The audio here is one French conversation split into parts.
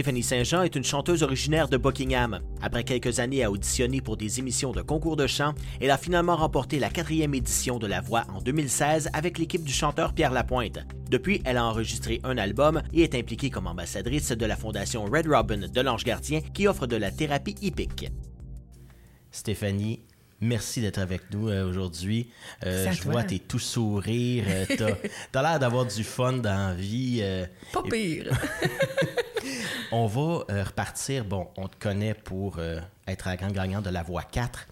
Stéphanie Saint-Jean est une chanteuse originaire de Buckingham. Après quelques années à auditionner pour des émissions de concours de chant, elle a finalement remporté la quatrième édition de La Voix en 2016 avec l'équipe du chanteur Pierre Lapointe. Depuis, elle a enregistré un album et est impliquée comme ambassadrice de la fondation Red Robin de l'Ange Gardien qui offre de la thérapie hippique. Stéphanie, Merci d'être avec nous euh, aujourd'hui. Euh, je vois, t'es tout sourire. Euh, t'as, l'air d'avoir du fun dans la vie. Pas pire. on va repartir. Bon, on te connaît pour être la grande gagnante de la voix 4.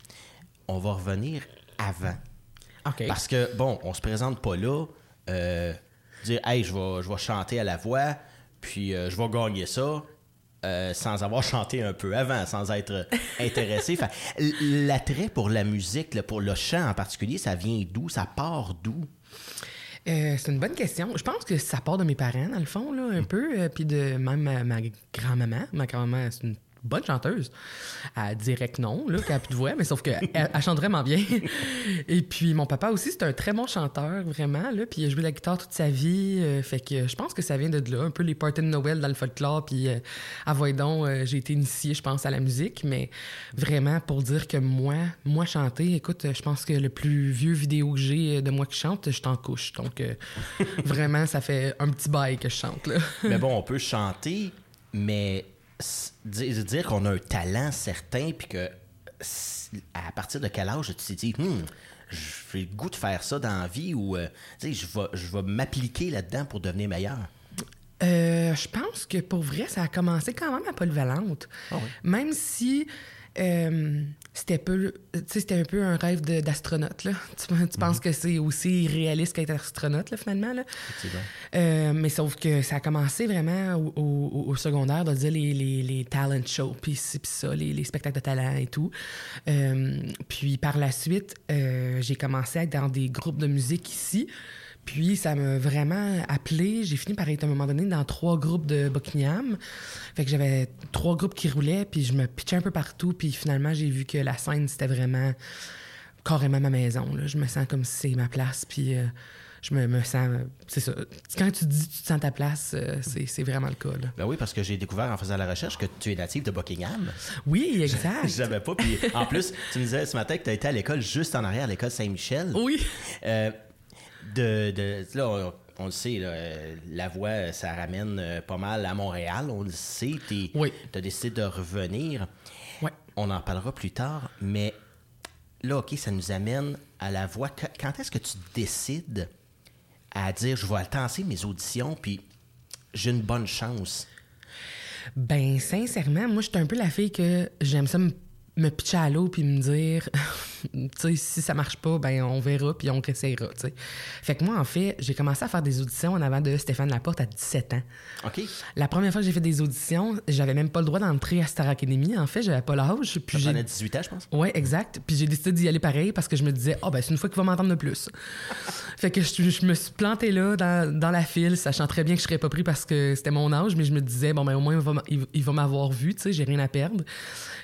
On va revenir avant. Parce que, bon, on se présente pas là. dire, hey, je vais, je vais chanter à la voix, puis je vais gagner ça. Euh, sans avoir chanté un peu avant, sans être intéressé. L'attrait pour la musique, pour le chant en particulier, ça vient d'où? Ça part d'où? Euh, c'est une bonne question. Je pense que ça part de mes parents, dans le fond, là, un mm. peu, euh, puis de même ma, ma grand-maman. Ma grand-maman, c'est une bonne chanteuse. Elle dirait que non, là, qu'elle a plus de voix, mais sauf qu'elle elle chante vraiment bien. Et puis, mon papa aussi, c'est un très bon chanteur, vraiment, là, puis il a joué la guitare toute sa vie. Euh, fait que je pense que ça vient de là, un peu les parties de Noël dans le folklore, puis euh, à Voidon, euh, j'ai été initiée, je pense, à la musique, mais vraiment, pour dire que moi, moi chanter, écoute, je pense que le plus vieux vidéo que j'ai de moi qui chante, je t'en couche. Donc, vraiment, ça fait un petit bail que je chante, là. mais bon, on peut chanter, mais dire qu'on a un talent certain, puis que à partir de quel âge tu t'es dit, hmm, j'ai le goût de faire ça dans la vie ou euh, je vais, je vais m'appliquer là-dedans pour devenir meilleur? Euh, je pense que pour vrai, ça a commencé quand même à polyvalente. Ah même si euh, c'était peu c'était un peu un rêve d'astronaute là tu, penses mhm. que c'est aussi réaliste qu'être astronaute là, finalement là. Euh, mais sauf que ça a commencé vraiment au, secondaire de dire les, les, les talent shows puis ça les, les, spectacles de talent et tout euh, puis par la suite j'ai commencé à être dans des groupes de musique ici puis ça m'a vraiment appelé. J'ai fini par être à un moment donné dans trois groupes de Buckingham. Fait que j'avais trois groupes qui roulaient, puis je me pitchais un peu partout. Puis finalement, j'ai vu que la scène, c'était vraiment carrément ma maison. Je me sens comme si c'est ma place. Puis euh, je me, sens. C'est ça. Quand tu dis que tu te sens ta place, euh, c'est vraiment le cas. Ben oui, parce que j'ai découvert en faisant la recherche que tu es native de Buckingham. Oui, exact. je savais pas. Puis en plus, tu me disais ce matin que tu as été à l'école juste en arrière, à l'école Saint-Michel. Oui. Euh, de, là, on, le sait, la voix, ça ramène euh, pas mal à Montréal. On le sait. Tu as décidé de revenir. On en parlera plus tard. Mais là, OK, ça nous amène à la voix. Quand est-ce que tu décides à dire je vais attendre mes auditions, puis j'ai une bonne chance? Ben, sincèrement, moi, je suis un peu la fille que j'aime ça me me pitcher à l'eau puis me dire tu sais si ça marche pas ben on verra puis on essaiera tu sais. Fait que moi en fait j'ai commencé à faire des auditions en avant de Stéphane Laporte à 17 ans. OK. La première fois que j'ai fait des auditions j'avais même pas le droit d'entrer à Star Academy en fait j'avais pas l'âge puis j'ai 18 ans je pense. Ouais exact. Puis j'ai décidé d'y aller pareil parce que je me disais oh ben c'est une fois qu'il va m'entendre de plus. Fait que je, me suis planté là dans, dans, la file sachant très bien que je serais pas pris parce que c'était mon âge mais je me disais bon ben au moins il va, il va m'avoir vu tu sais j'ai rien à perdre.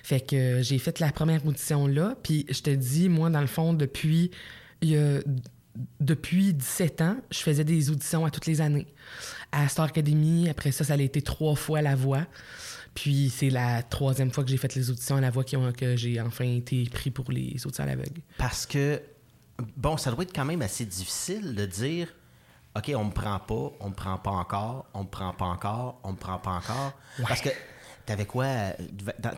Fait que j'ai fait la première audition là, puis je te dis, moi, dans le fond, depuis, depuis 17 ans, je faisais des auditions à toutes les années. À Star Academy, après ça, ça a été trois fois la voix. Puis c'est la troisième fois que j'ai fait les auditions à la voix qui ont, que j'ai enfin été pris pour les auditions à l'aveugle. Parce que, bon, ça doit être quand même assez difficile de dire OK, on me prend pas, on me prend pas encore, on me prend pas encore, on me prend pas encore. Parce que T'avais quoi?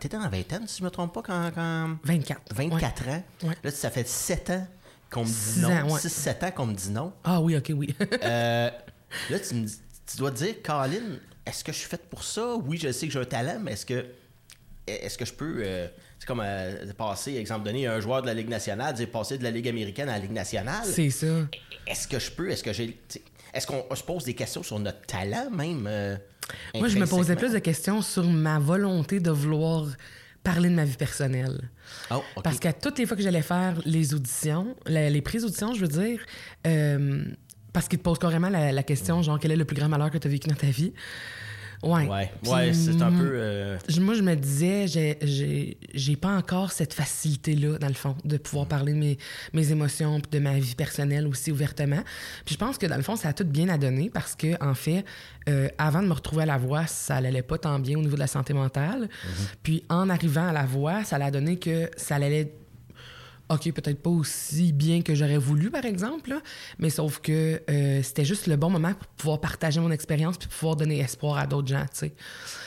T'étais dans la vingtaine, si je me trompe pas, quand. quand... 24. 24 ans? Là, ça fait 7 ans qu'on me dit non. 6-7 ans qu'on me dit non. Ah oui, ok, oui. euh, là, tu, me, tu dois te dire, Caroline, est-ce que je suis faite pour ça? Oui, je sais que j'ai un talent, mais est-ce que. Est-ce que je peux. Euh, c'est comme euh, passer, exemple donné, un joueur de la Ligue nationale, dire passer de la Ligue américaine à la Ligue nationale? C'est ça. Est-ce que je peux? Est-ce que j'ai. Est-ce qu'on se pose des questions sur notre talent même? Moi, je me posais plus de questions sur ma volonté de vouloir parler de ma vie personnelle. Oh, Parce qu'à toutes les fois que j'allais faire les auditions, les prises d'audition, je veux dire, euh, parce qu'ils te posent carrément la, question, genre, quel est le plus grand malheur que tu as vécu dans ta vie? Ouais. Ouais, c'est un mm, peu. euh, Moi, je me disais, j'ai- pas encore cette facilité-là, dans le fond, de pouvoir parler de mes, mes émotions puis de ma vie personnelle aussi ouvertement. Puis je pense que, dans le fond, ça a tout bien à donner parce que, en fait, euh, avant de me retrouver à la voix, ça allait pas tant bien au niveau de la santé mentale. Puis en arrivant à la voix, ça a donné que ça allait OK, peut-être pas aussi bien que j'aurais voulu, par exemple, mais sauf que euh, c'était juste le bon moment pour pouvoir partager mon expérience puis pouvoir donner espoir à d'autres gens, tu sais.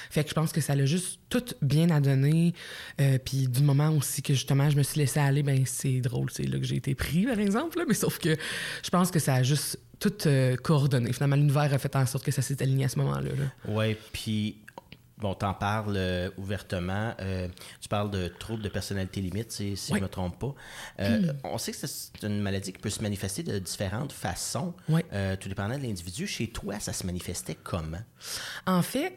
Fait que je pense que ça l'a juste tout bien à donner. euh, puis du moment aussi que justement je me suis laissé aller, ben c'est drôle, c'est là que j'ai été pris, par exemple, mais sauf que je pense que ça a juste tout euh, coordonné. Finalement, l'univers a fait en sorte que ça s'est aligné à ce moment-là. là. Ouais, puis bon, t'en parles euh, ouvertement. Euh, tu parles de troubles de personnalité limite, si, si Oui. je me trompe pas. Euh, On sait que c'est une maladie qui peut se manifester de différentes façons, Oui. tout dépendant de l'individu. Chez toi, ça se manifestait comment? En fait,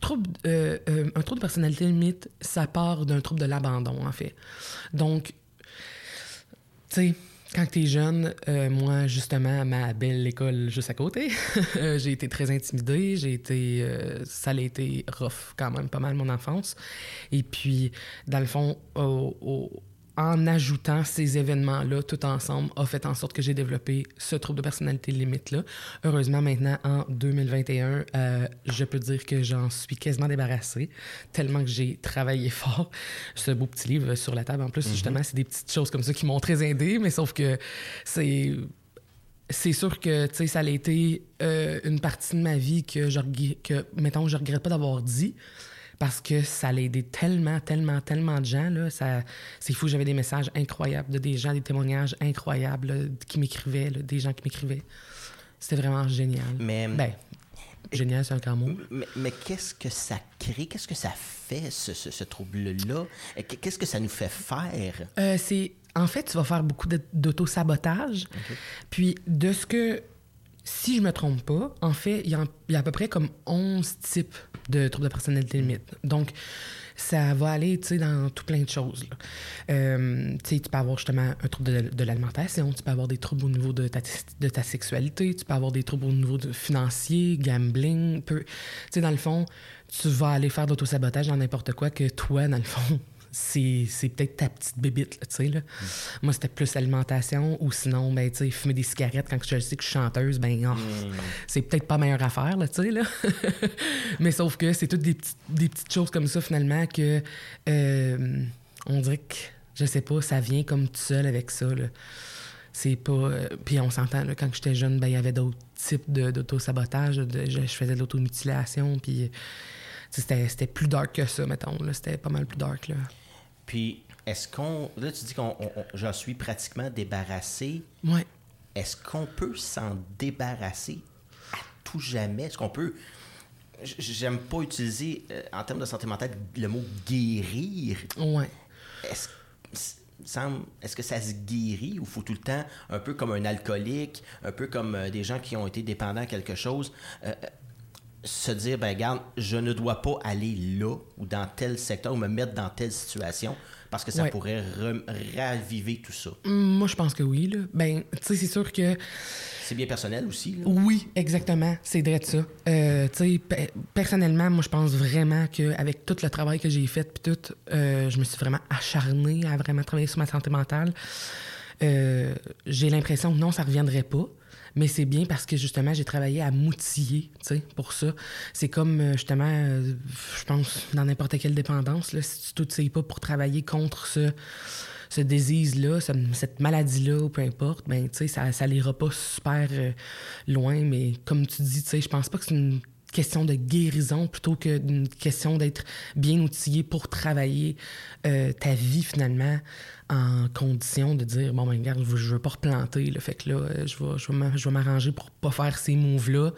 trouble, un trouble de personnalité limite, ça part d'un trouble de l'abandon, en fait. Donc, tu sais, quand t'es jeune, euh, moi, justement, ma belle école juste à côté, euh, j'ai été très intimidée, j'ai été... euh, ça a été rough quand même, pas mal, mon enfance. Et puis, dans le fond, au- au- en ajoutant ces événements-là tout ensemble, a fait en sorte que j'ai développé ce trouble de personnalité limite-là. Heureusement, maintenant, en 2021, euh, je peux dire que j'en suis quasiment débarrassée, tellement que j'ai travaillé fort. Ce beau petit livre sur la table, en plus, justement, c'est des petites choses comme ça qui m'ont très aidé, mais sauf que c'est c'est sûr que, tu sais, ça a été euh, une partie de ma vie que, je, que mettons, je regrette pas d'avoir dit parce que ça a aidé tellement, tellement, tellement de gens. Là, ça, c'est fou, j'avais des messages incroyables de des gens, des témoignages incroyables là, qui m'écrivaient, là, des gens qui m'écrivaient. C'était vraiment génial. Mais- Ben, génial, c'est un grand mot. Mais, mais qu'est-ce que ça crée? Qu'est-ce que ça fait, ce, ce- ce trouble-là? Qu'est-ce que ça nous fait faire? Euh, c'est en fait, tu vas faire beaucoup d'auto-sabotage. Puis de ce que si je me trompe pas, en fait, il y, a- à peu près comme 11 types de troubles de personnalité limite. Donc ça va aller, tu sais, dans tout plein de choses. Euh, tu peux avoir justement un trouble de, l'alimentation, tu peux avoir des troubles au niveau de ta, sexualité, tu peux avoir des troubles au niveau financier, gambling. peu- Tu sais, dans le fond, tu vas aller faire d'autosabotage dans n'importe quoi que toi, dans le fond, c'est c'est peut-être ta petite bébite, tu sais, là. Moi, c'était plus alimentation ou sinon, ben, tu sais, fumer des cigarettes quand je sais que je suis chanteuse, ben, oh, c'est peut-être pas meilleure affaire, là, tu sais, là. Mais sauf que c'est toutes des petites, des petites choses comme ça, finalement, que euh, on dirait que, je sais pas, ça vient comme tout seul avec ça, là. C'est pas... euh, puis on s'entend, là, quand j'étais jeune, ben, il y avait d'autres types de- d'auto-sabotage. de- je, je faisais de l'automutilation, puis... C'était c'était plus dark que ça, mettons. là. C'était pas mal plus dark. Là. Puis, est-ce qu'on. Là, tu dis qu'on on- on- j'en suis pratiquement débarrassé. Ouais. Est-ce qu'on peut s'en débarrasser à tout jamais? Est-ce qu'on peut. J'aime pas utiliser, euh, en termes de santé mentale, le mot guérir. Ouais. Est-ce est-ce que ça se guérit ou faut tout le temps, un peu comme un alcoolique, un peu comme euh, des gens qui ont été dépendants à quelque chose, euh, se dire, ben regarde, je ne dois pas aller là ou dans tel secteur ou me mettre dans telle situation parce que ça Ouais. pourrait raviver tout ça. Moi, je pense que oui. Là. Ben, tu sais, c'est sûr que C'est bien personnel aussi. là. oui, exactement. C'est vrai de ça. Euh, tu sais, pe- personnellement, moi, je pense vraiment qu'avec tout le travail que j'ai fait, puis tout, euh, je me suis vraiment acharnée à vraiment travailler sur ma santé mentale. Euh, j'ai l'impression que non, ça reviendrait pas. Mais c'est bien parce que justement, j'ai travaillé à m'outiller, tu sais, pour ça. C'est comme euh, justement, euh, je pense, dans n'importe quelle dépendance, là, si tu t'outilles pas pour travailler contre ce, ce disease-là, ce- cette maladie-là, ou peu importe, ben, tu sais, ça, ça pas super euh, loin. Mais comme tu dis, tu sais, je pense pas que c'est une question de guérison plutôt que d'une question d'être bien outillé pour travailler ta vie finalement en condition de dire bon ben regarde je veux, pas replanter là, fait que là euh, je vais je vais m'arranger pour pas faire ces moves là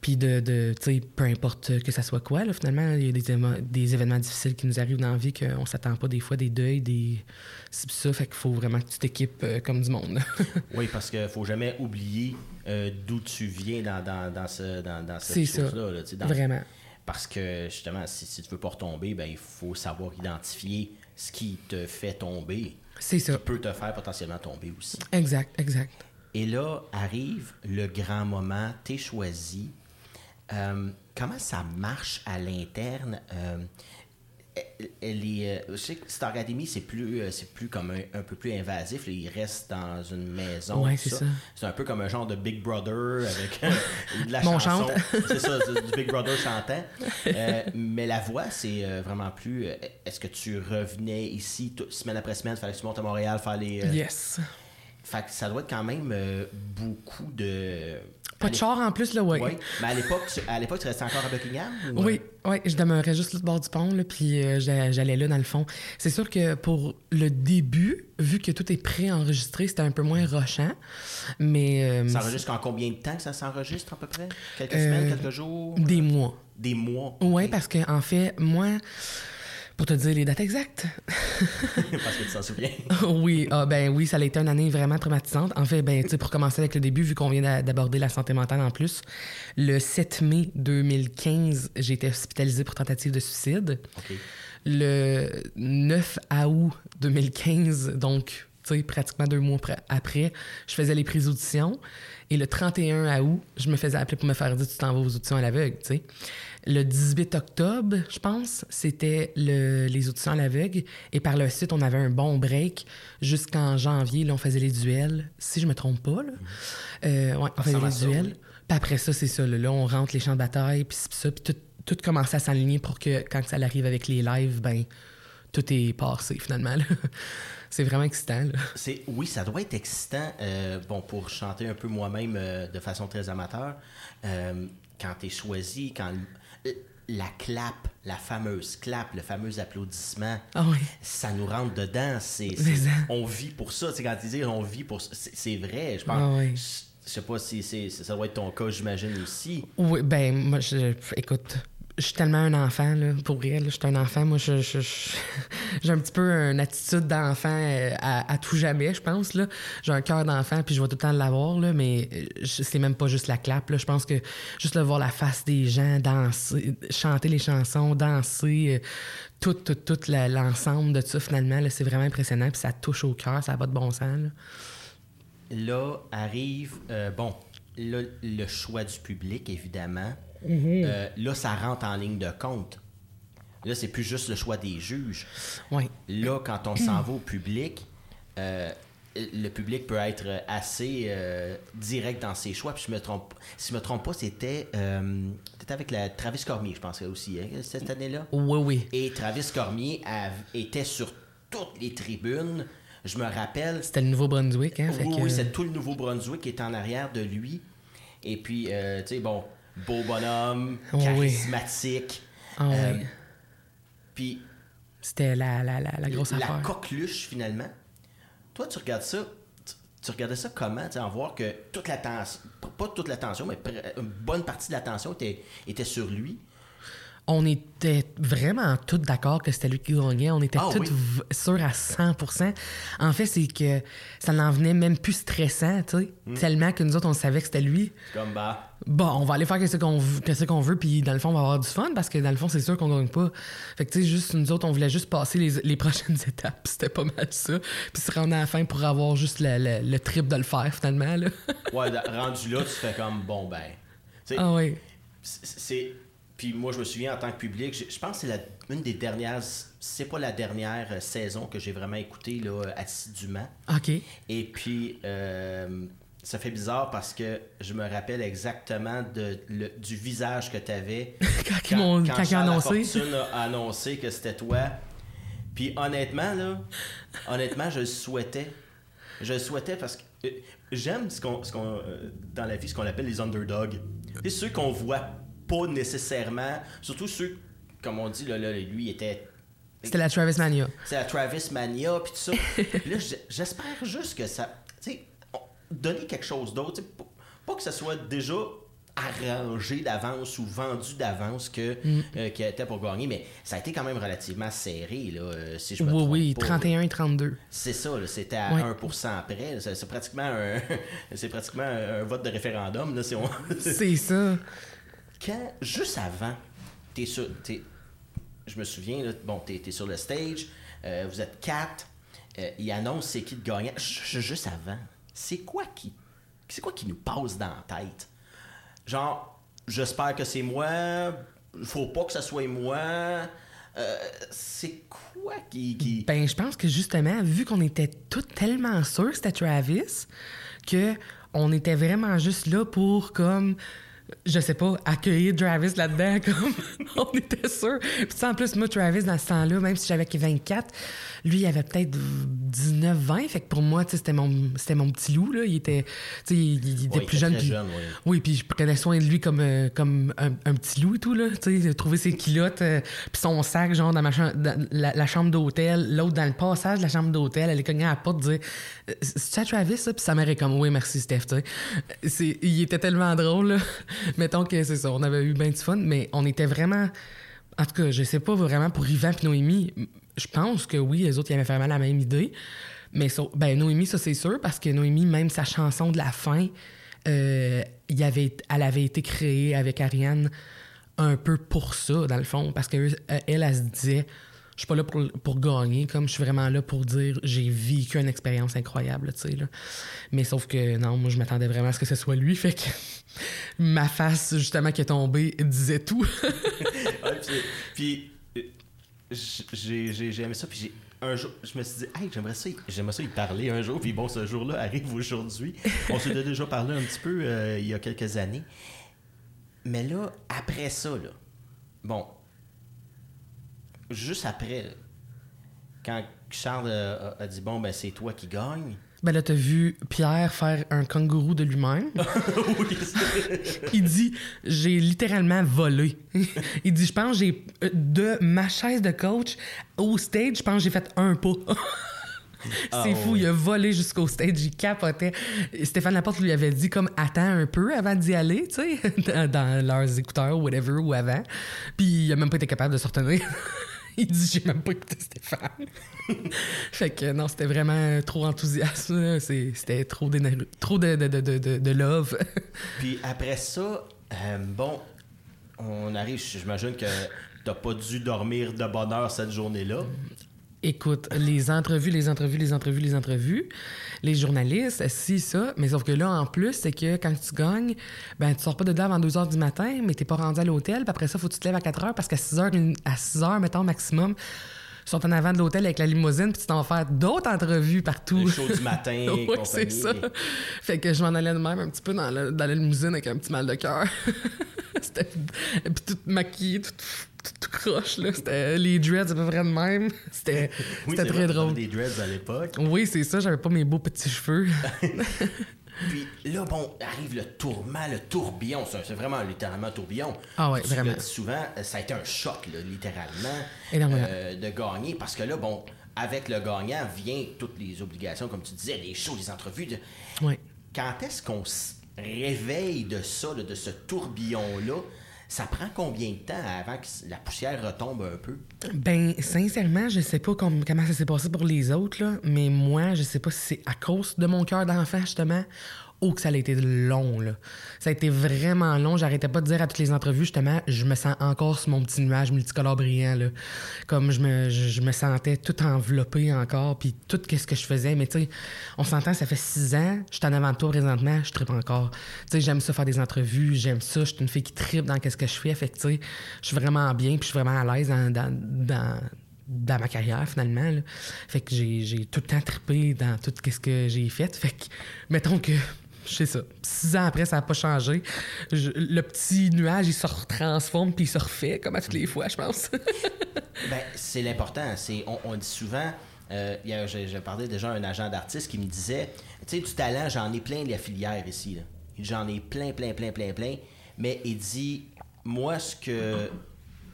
puis de, de tu sais peu importe que ça soit quoi là finalement il y a des, des événements difficiles qui nous arrivent dans la vie qu'on s'attend pas des fois des deuils des c'est ça. Fait qu'il faut vraiment que tu t'équipes euh, comme du monde Oui, parce qu'il faut jamais oublier euh, d'où tu viens dans, dans, dans, ce, dans, dans cette chose-là. là, sais, dans- vraiment. Parce que justement, si, si tu veux pas retomber, ben, il faut savoir identifier ce qui te fait tomber, c'est ça qui peut te faire potentiellement tomber aussi. exact exact Et là arrive le grand moment, t'es choisi. Euh, comment ça marche à l'interne? Euh, elle est, je sais que Star Academy, c'est plus, c'est plus comme un, peu plus invasif. il reste dans une maison. Ouais, c'est ça. C'est un peu comme un genre de Big Brother avec de la chanson. c'est ça, du Big Brother chantant. mais la voix, c'est vraiment plus. Est-ce que tu revenais ici semaine après semaine, fallait que tu montes à Montréal faire les. Yes. Fait que ça doit être quand même beaucoup de pas de char en plus, là, oui. Oui, mais à l'époque, à l'époque, tu restais encore à Buckingham? Oui, oui, je demeurais juste le bord du pont, là, puis euh, j'allais là, dans le fond. C'est sûr que pour le début, vu que tout est pré-enregistré, c'était un peu moins rochant, mais... Euh, ça enregistre en combien de temps que ça s'enregistre, à peu près? Quelques semaines, euh, quelques jours? Des mois. Des mois? Oui, parce que en fait, moi... Pour te dire les dates exactes. Parce que tu t'en souviens. oui, ah, ben oui, ça a été une année vraiment traumatisante. En fait, ben, pour commencer avec le début, vu qu'on vient d'aborder la santé mentale en plus, le 7 mai 2015, j'ai été hospitalisée pour tentative de suicide. Le 9 août 2015, donc pratiquement deux mois après, je faisais les prises d'audition. Et le 31 août, je me faisais appeler pour me faire dire tu t'en vas aux auditions à l'aveugle, tu sais. Le 18 octobre, je pense, c'était les auditions à l'aveugle. Et par la suite, on avait un bon break jusqu'en janvier. Là, on faisait les duels, si je me trompe pas. Là. Euh, ouais, on faisait les duels. Puis après ça, c'est ça. Là, on rentre les champs de bataille, puis ça. Puis tout, tout commençait à s'aligner pour que quand ça arrive avec les lives, ben tout est passé finalement. c'est vraiment excitant. C'est, oui, ça doit être excitant. Euh, bon, pour chanter un peu moi-même euh, de façon très amateur, quand tu es choisi, quand la clap, la fameuse clap, le fameux applaudissement, ah ça nous rentre dedans. C'est, on vit pour ça. quand tu dis on vit pour ça, c'est, vrai. Je pense. Ah je sais pas si ça doit être ton cas, j'imagine aussi. Oui, ben moi, je, écoute, je suis tellement un enfant, là, pour. Je suis un enfant. Moi, j'ai un petit peu une attitude d'enfant euh, à, tout jamais, je pense. Là. J'ai un cœur d'enfant, puis je vais tout le temps l'avoir, là, mais euh, c'est même pas juste la clap. Là. Je pense que juste le voir la face des gens, danser, chanter les chansons, danser, euh, tout, tout, tout l'ensemble de ça, finalement, c'est vraiment impressionnant. Puis ça touche au cœur, ça va de bon sens. Là, arrive, bon, le choix du public, évidemment. Mhm. Euh, là, ça rentre en ligne de compte. Là, c'est plus juste le choix des juges. Oui. Là, quand on s'en va au public, euh, le public peut être assez euh, direct dans ses choix. Puis je me trompe, si je me trompe pas, c'était avec la Travis Cormier, je pense aussi, hein, cette année-là. Oui, oui. Et Travis Cormier était sur toutes les tribunes. Je me rappelle. C'était le Nouveau-Brunswick, hein? oui, oui, c'est tout le Nouveau-Brunswick qui est en arrière de lui. Et puis, tu sais, bon, beau bonhomme, charismatique. Oh euh, puis. C'était la, la, la, grosse affaire. La coqueluche, finalement. Toi, tu regardes ça. Tu, regardais ça comment, en voir que toute l'attention, pas toute l'attention, mais une bonne partie de l'attention était, était sur lui on était vraiment tous d'accord que c'était lui qui gagnait. On était ah tous sûrs à 100% En fait, c'est que ça n'en venait même plus stressant, tu sais. Hmm. Tellement que nous autres, on savait que c'était lui. Comme bah. Bon, on va aller faire ce qu'on qu'on veut, puis dans le fond, on va avoir du fun parce que dans le fond, c'est sûr qu'on gagne pas. Fait que, tu sais, juste, nous autres, on voulait juste passer les, prochaines étapes. C'était pas mal ça. Puis se rendre à la fin pour avoir juste le, trip de le faire, finalement. Là. ouais, rendu là, tu fais comme, bon, ben. Ah oui. C'est puis moi, je me souviens en tant que public, je, pense que c'est une des dernières, c'est pas la dernière euh, saison que j'ai vraiment écouté là, assidûment. OK. Et puis, euh, ça fait bizarre parce que je me rappelle exactement de, du visage que tu avais quand, quand, quand, quand annoncé. a annoncé que c'était toi. Puis honnêtement, là, honnêtement, je le souhaitais. Je le souhaitais parce que euh, j'aime ce qu'on, ce qu'on, dans la vie ce qu'on appelle les underdogs. C'est ceux qu'on voit pas nécessairement. Surtout ceux, comme on dit, là, là lui, était. C'était la Travis Mania. C'est la Travis Mania, puis tout ça. là, j'espère juste que ça. Tu sais, donner quelque chose d'autre. Pas que ça soit déjà arrangé d'avance ou vendu d'avance que mm. euh, qui était pour gagner mais ça a été quand même relativement serré là euh, si je me oui, oui 31 et 32 c'est ça c'était à 1% près c'est pratiquement un c'est pratiquement un vote de référendum là si on c'est ça quand, juste avant, t'es sur. je me souviens, là, bon, t'es es sur le stage, euh, vous êtes quatre, euh, il annonce c'est qui le gagnant. Juste avant, c'est quoi qui. C'est quoi qui nous passe dans la tête? Genre, j'espère que c'est moi. Faut pas que ça soit moi. Euh, c'est quoi qui, qui... Ben, je pense que justement, vu qu'on était tous tellement sûrs que c'était Travis, que on était vraiment juste là pour comme je sais pas, accueillir Travis là-dedans, comme on était sûr. Puis en plus, moi, Travis, dans ce temps-là, même si j'avais 24, lui, il avait peut-être 19, 20. Fait que pour moi, c'était mon, c'était mon petit loup, là. Il était, il, était plus jeune. jeune oui. oui, puis je prenais soin de lui comme, euh, comme un, petit loup et tout, là. Tu sais, trouver ses culottes, euh, puis son sac, genre, dans, ma dans la, chambre d'hôtel. L'autre, dans le passage de la chambre d'hôtel, elle est cognée à la porte, dire C'est ça, Travis, ça? Puis sa mère est comme Oui, merci, Steph, tu sais. Il était tellement drôle, là. Mettons que c'est ça, on avait eu bien du fun, mais on était vraiment. En tout cas, je sais pas vraiment pour Yvan et Noémie, je pense que oui, les autres, ils avaient vraiment la même idée. Mais ben, Noémie, ça, c'est sûr, parce que Noémie, même sa chanson de la fin, euh, avait, elle avait été créée avec Ariane un peu pour ça, dans le fond, parce qu'elle, elle, elle se disait suis pas là pour, pour, gagner, comme je suis vraiment là pour dire j'ai vécu une expérience incroyable, tu sais. Là. Mais sauf que non, moi je m'attendais vraiment à ce que ce soit lui, fait que ma face justement qui est tombée disait tout. puis, euh, j'ai aimé ça, puis j'ai un jour, je me suis dit, hey, j'aimerais ça, j'aimerais ça y parler un jour. Puis bon, ce jour-là arrive aujourd'hui. On s'est déjà parlé un petit peu euh, il y a quelques années. Mais là, après ça, là, bon, juste après, quand Charles a, dit bon, ben c'est toi qui gagne. Ben là, t'as vu Pierre faire un kangourou de lui-même. oui, Il dit J'ai littéralement volé. Il dit Je pense j'ai euh, de ma chaise de coach au stage, je pense j'ai fait un pas. C'est ah, fou, il a volé jusqu'au stage, il capotait. Stéphane Laporte lui avait dit comme attends un peu avant d'y aller, tu sais, dans, leurs écouteurs, whatever, ou avant. Puis il a même pas été capable de se retenir. il dit j'ai même pas écouté Stéphane. fait que non, c'était vraiment trop enthousiaste. C'était trop, trop de, love. Puis après ça, euh, bon, on arrive, j'imagine que t'as pas dû dormir de bonne heure cette journée-là. Écoute, les entrevues, les entrevues, les entrevues, les entrevues, les journalistes, si, ça. Mais sauf que là, en plus, c'est que quand tu gagnes, ben, tu sors pas de là avant 2 h du matin, mais t'es pas rendu à l'hôtel. Puis après ça, faut que tu te lèves à 4 h parce qu'à 6 h, à 6 heures, mettons, maximum, tu sont en avant de l'hôtel avec la limousine, puis tu t'en fais d'autres entrevues partout. Les shows du matin, Oui, c'est ça. Fait que je m'en allais de même un petit peu dans la, dans la limousine avec un petit mal de cœur. C'était... Puis toute maquillée, toute tout croche, là. C'était les dreads à peu près de même. C'était très drôle. des dreads à l'époque. Oui, c'est ça. J'avais pas mes beaux petits cheveux. Puis là, bon, arrive le tourment, le tourbillon. C'est vraiment littéralement tourbillon. Ah ouais, vraiment. souvent, ça a été un choc, là, littéralement, euh, de gagner. Parce que là, bon, avec le gagnant vient toutes les obligations, comme tu disais, les shows, les entrevues. De... Oui. Quand est-ce qu'on se réveille de ça, de ce tourbillon-là? Ça prend combien de temps avant que la poussière retombe un peu? Ben, sincèrement, je sais pas comment ça s'est passé pour les autres, là, mais moi, je sais pas si c'est à cause de mon cœur d'enfant, justement, oh que ça a été long là. Ça a été vraiment long. J'arrêtais pas de dire à toutes les entrevues justement, je me sens encore sur mon petit nuage multicolore brillant là. Comme je me, je, me sentais tout enveloppé encore, puis tout qu'est-ce que je faisais. Mais tu sais, on s'entend, ça fait six ans, je suis en avant de toi présentement, je tripe encore. Tu sais, j'aime ça faire des entrevues, j'aime ça. Je suis une fille qui tripe dans qu'est-ce que je fais. Fait que tu sais, je suis vraiment bien, puis je suis vraiment à l'aise dans, dans, ma carrière finalement. Fait que j'ai tout le temps trippé dans tout ce que j'ai fait. Fait que, mettons que je sais ça. Six ans après, ça n'a pas changé. le petit nuage, il se retransforme puis il se refait, comme à toutes les fois, je pense. ben, c'est l'important. C'est, on, dit souvent, euh, j'ai parlé déjà à un agent d'artiste qui me disait, tu sais, du talent, j'en ai plein de la filière ici. J'en ai plein, plein, plein, plein, plein. Mais il dit, moi, ce que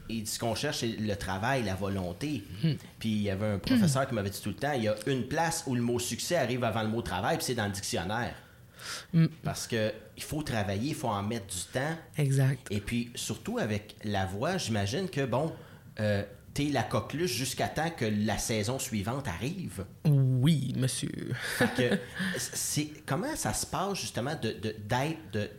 il dit ce qu'on cherche, c'est le travail, la volonté. Hmm. Puis il y avait un professeur qui m'avait dit tout le temps, il y a une place où le mot succès arrive avant le mot travail, puis c'est dans le dictionnaire. Mm. Parce que il faut travailler, il faut en mettre du temps. Exact. Et puis, surtout avec la voix, j'imagine que, bon, euh, t'es la coqueluche jusqu'à temps que la saison suivante arrive. Oui, monsieur. c'est comment ça se passe, justement, de, d'être, de,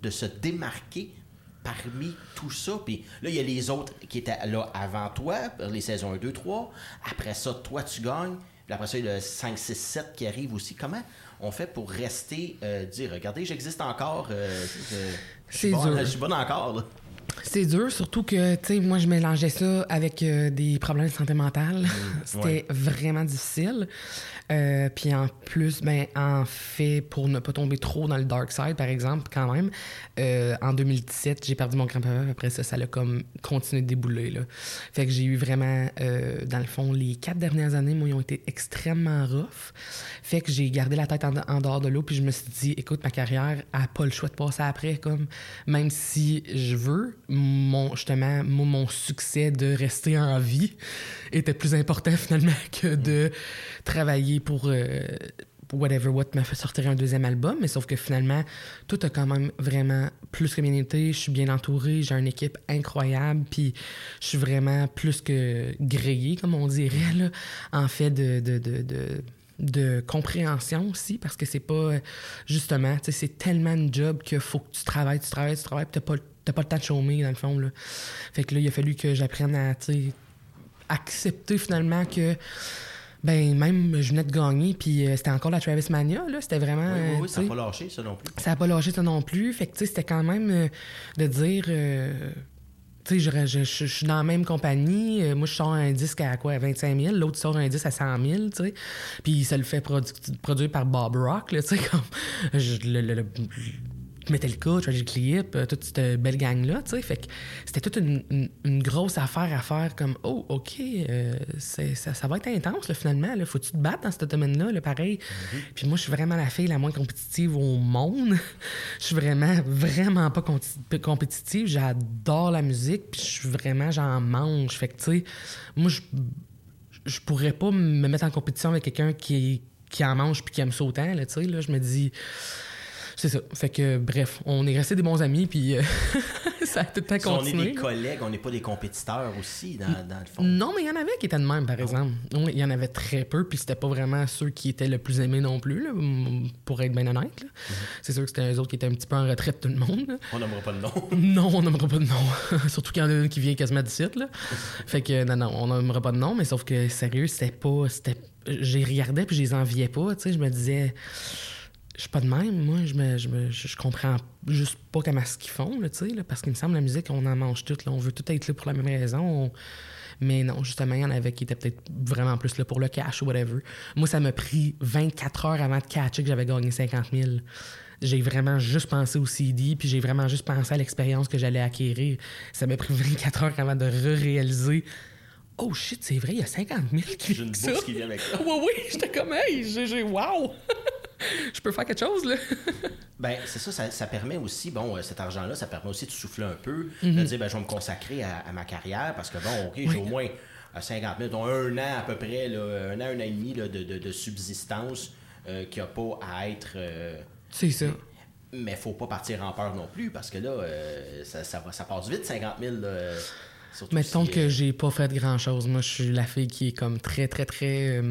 de se démarquer parmi tout ça? Puis là, il y a les autres qui étaient là avant toi, les saisons 1, 2, 3. Après ça, toi, tu gagnes. Puis après ça, il y a le 5, 6, 7 qui arrive aussi. Comment on fait pour rester, euh, dire, regardez, j'existe encore. Euh, je suis bon, je suis bon encore. Là. C'est dur, surtout que, tu sais, moi, je mélangeais ça avec euh, des problèmes de santé mentale. Mm, C'était vraiment difficile. Euh, puis en plus, ben, en fait, pour ne pas tomber trop dans le dark side, par exemple, quand même, euh, en 2017, j'ai perdu mon grand-papa. Après ça, ça a comme continué de débouler. Là. Fait que j'ai eu vraiment, dans le fond, les quatre dernières années, moi, ils ont été extrêmement rough. Fait que j'ai gardé la tête en, dehors de l'eau, puis je me suis dit, écoute, ma carrière a pas le choix de passer après, comme, même si je veux, mon, justement, mon succès de rester en vie était plus important finalement que de travailler pour euh, Whatever What m'a fait sortir un deuxième album. Mais sauf que finalement, tout a quand même vraiment plus que bien été. Je suis bien entouré, j'ai une équipe incroyable, puis je suis vraiment plus que grillé, comme on dirait, en fait de, de, de, de de compréhension aussi, parce que c'est pas justement, c'est tellement un job qu'il faut que tu travailles, tu travailles, tu travailles, puis t'as pas, pas le temps de chômer, dans le fond. Là. Fait que là, il a fallu que j'apprenne à accepter finalement que. Ben, même, je venais de gagner, puis euh, c'était encore la Travis Mania, là. C'était vraiment. Oui, oui, ça n'a pas lâché, ça non plus. Ça n'a pas lâché, ça non plus. Fait que, tu sais, c'était quand même euh, de dire. Euh, tu sais, je, je, suis dans la même compagnie. moi, je sors un disque à quoi? À 25 000. L'autre sort un disque à 100 000, tu sais. Puis ça le fait produire par Bob Rock, tu sais, comme. le, Metallica, Tragic Clip, euh, toute cette belle gang-là, tu sais. Fait que c'était toute une, grosse affaire à faire comme, oh, OK, euh, ça, ça, va être intense, là, finalement. Là. Faut-tu te battre dans ce domaine-là, là, pareil? Mm-hmm. Puis moi, je suis vraiment la fille la moins compétitive au monde. Je suis vraiment, vraiment pas compétitive. J'adore la musique, puis je suis vraiment, j'en mange. Fait que, tu sais, moi, je, je pourrais pas me mettre en compétition avec quelqu'un qui, qui en mange puis qui aime ça autant, tu sais. Là, je me dis c'est ça. Fait que, bref, on est restés des bons amis, puis euh, ça a tout le temps continué. on est des collègues, on n'est pas des compétiteurs aussi, dans, le fond. Non, mais il y en avait qui étaient de même, par ah exemple. Il y en avait très peu, puis c'était pas vraiment ceux qui étaient le plus aimés non plus, là, pour être bien honnête. Mm-hmm. C'est sûr que c'était eux autres qui étaient un petit peu en retraite, tout le monde. On n'aimera pas de nom. non, on n'aimera pas de nom. Surtout qu'il y en a un qui vient quasiment d'ici, là. fait que, non, non, on n'aimera pas de nom, mais sauf que, sérieux, c'était pas... J'ai regardé, puis je les enviais pas, tu sais. Je me disais je suis pas de même. Moi, je me, je, me, je, comprends juste pas comment ce qu'ils font, là, là, parce qu'il me semble la musique, on en mange tout. Là, on veut tout être là pour la même raison. Mais non, justement, il y en avait qui étaient peut-être vraiment plus là pour le cash ou whatever. Moi, ça m'a pris 24 heures avant de catcher que j'avais gagné 50 000. J'ai vraiment juste pensé au CD, puis j'ai vraiment juste pensé à l'expérience que j'allais acquérir. Ça m'a pris 24 heures avant de réaliser Oh shit, c'est vrai, il y a 50 000 qui J'ai une bourse qui vient avec ça. oui, oui, j'étais comme, hey, j'ai, wow! je peux faire quelque chose, là. ben, c'est ça, ça, permet aussi, bon, euh, cet argent-là, ça permet aussi de souffler un peu, de mhm. dire, ben, je vais me consacrer à, ma carrière parce que, bon, OK, j'ai au moins 50 000, donc un an à peu près, là, un an, un an et demi là, de, de, subsistance euh, qui n'a pas à être. Euh, c'est ça. Mais, il faut pas partir en peur non plus parce que là, ça, ça, ça, passe vite, 50 000. Mettons que j'ai pas fait grand chose. Moi, je suis la fille qui est comme très, très, très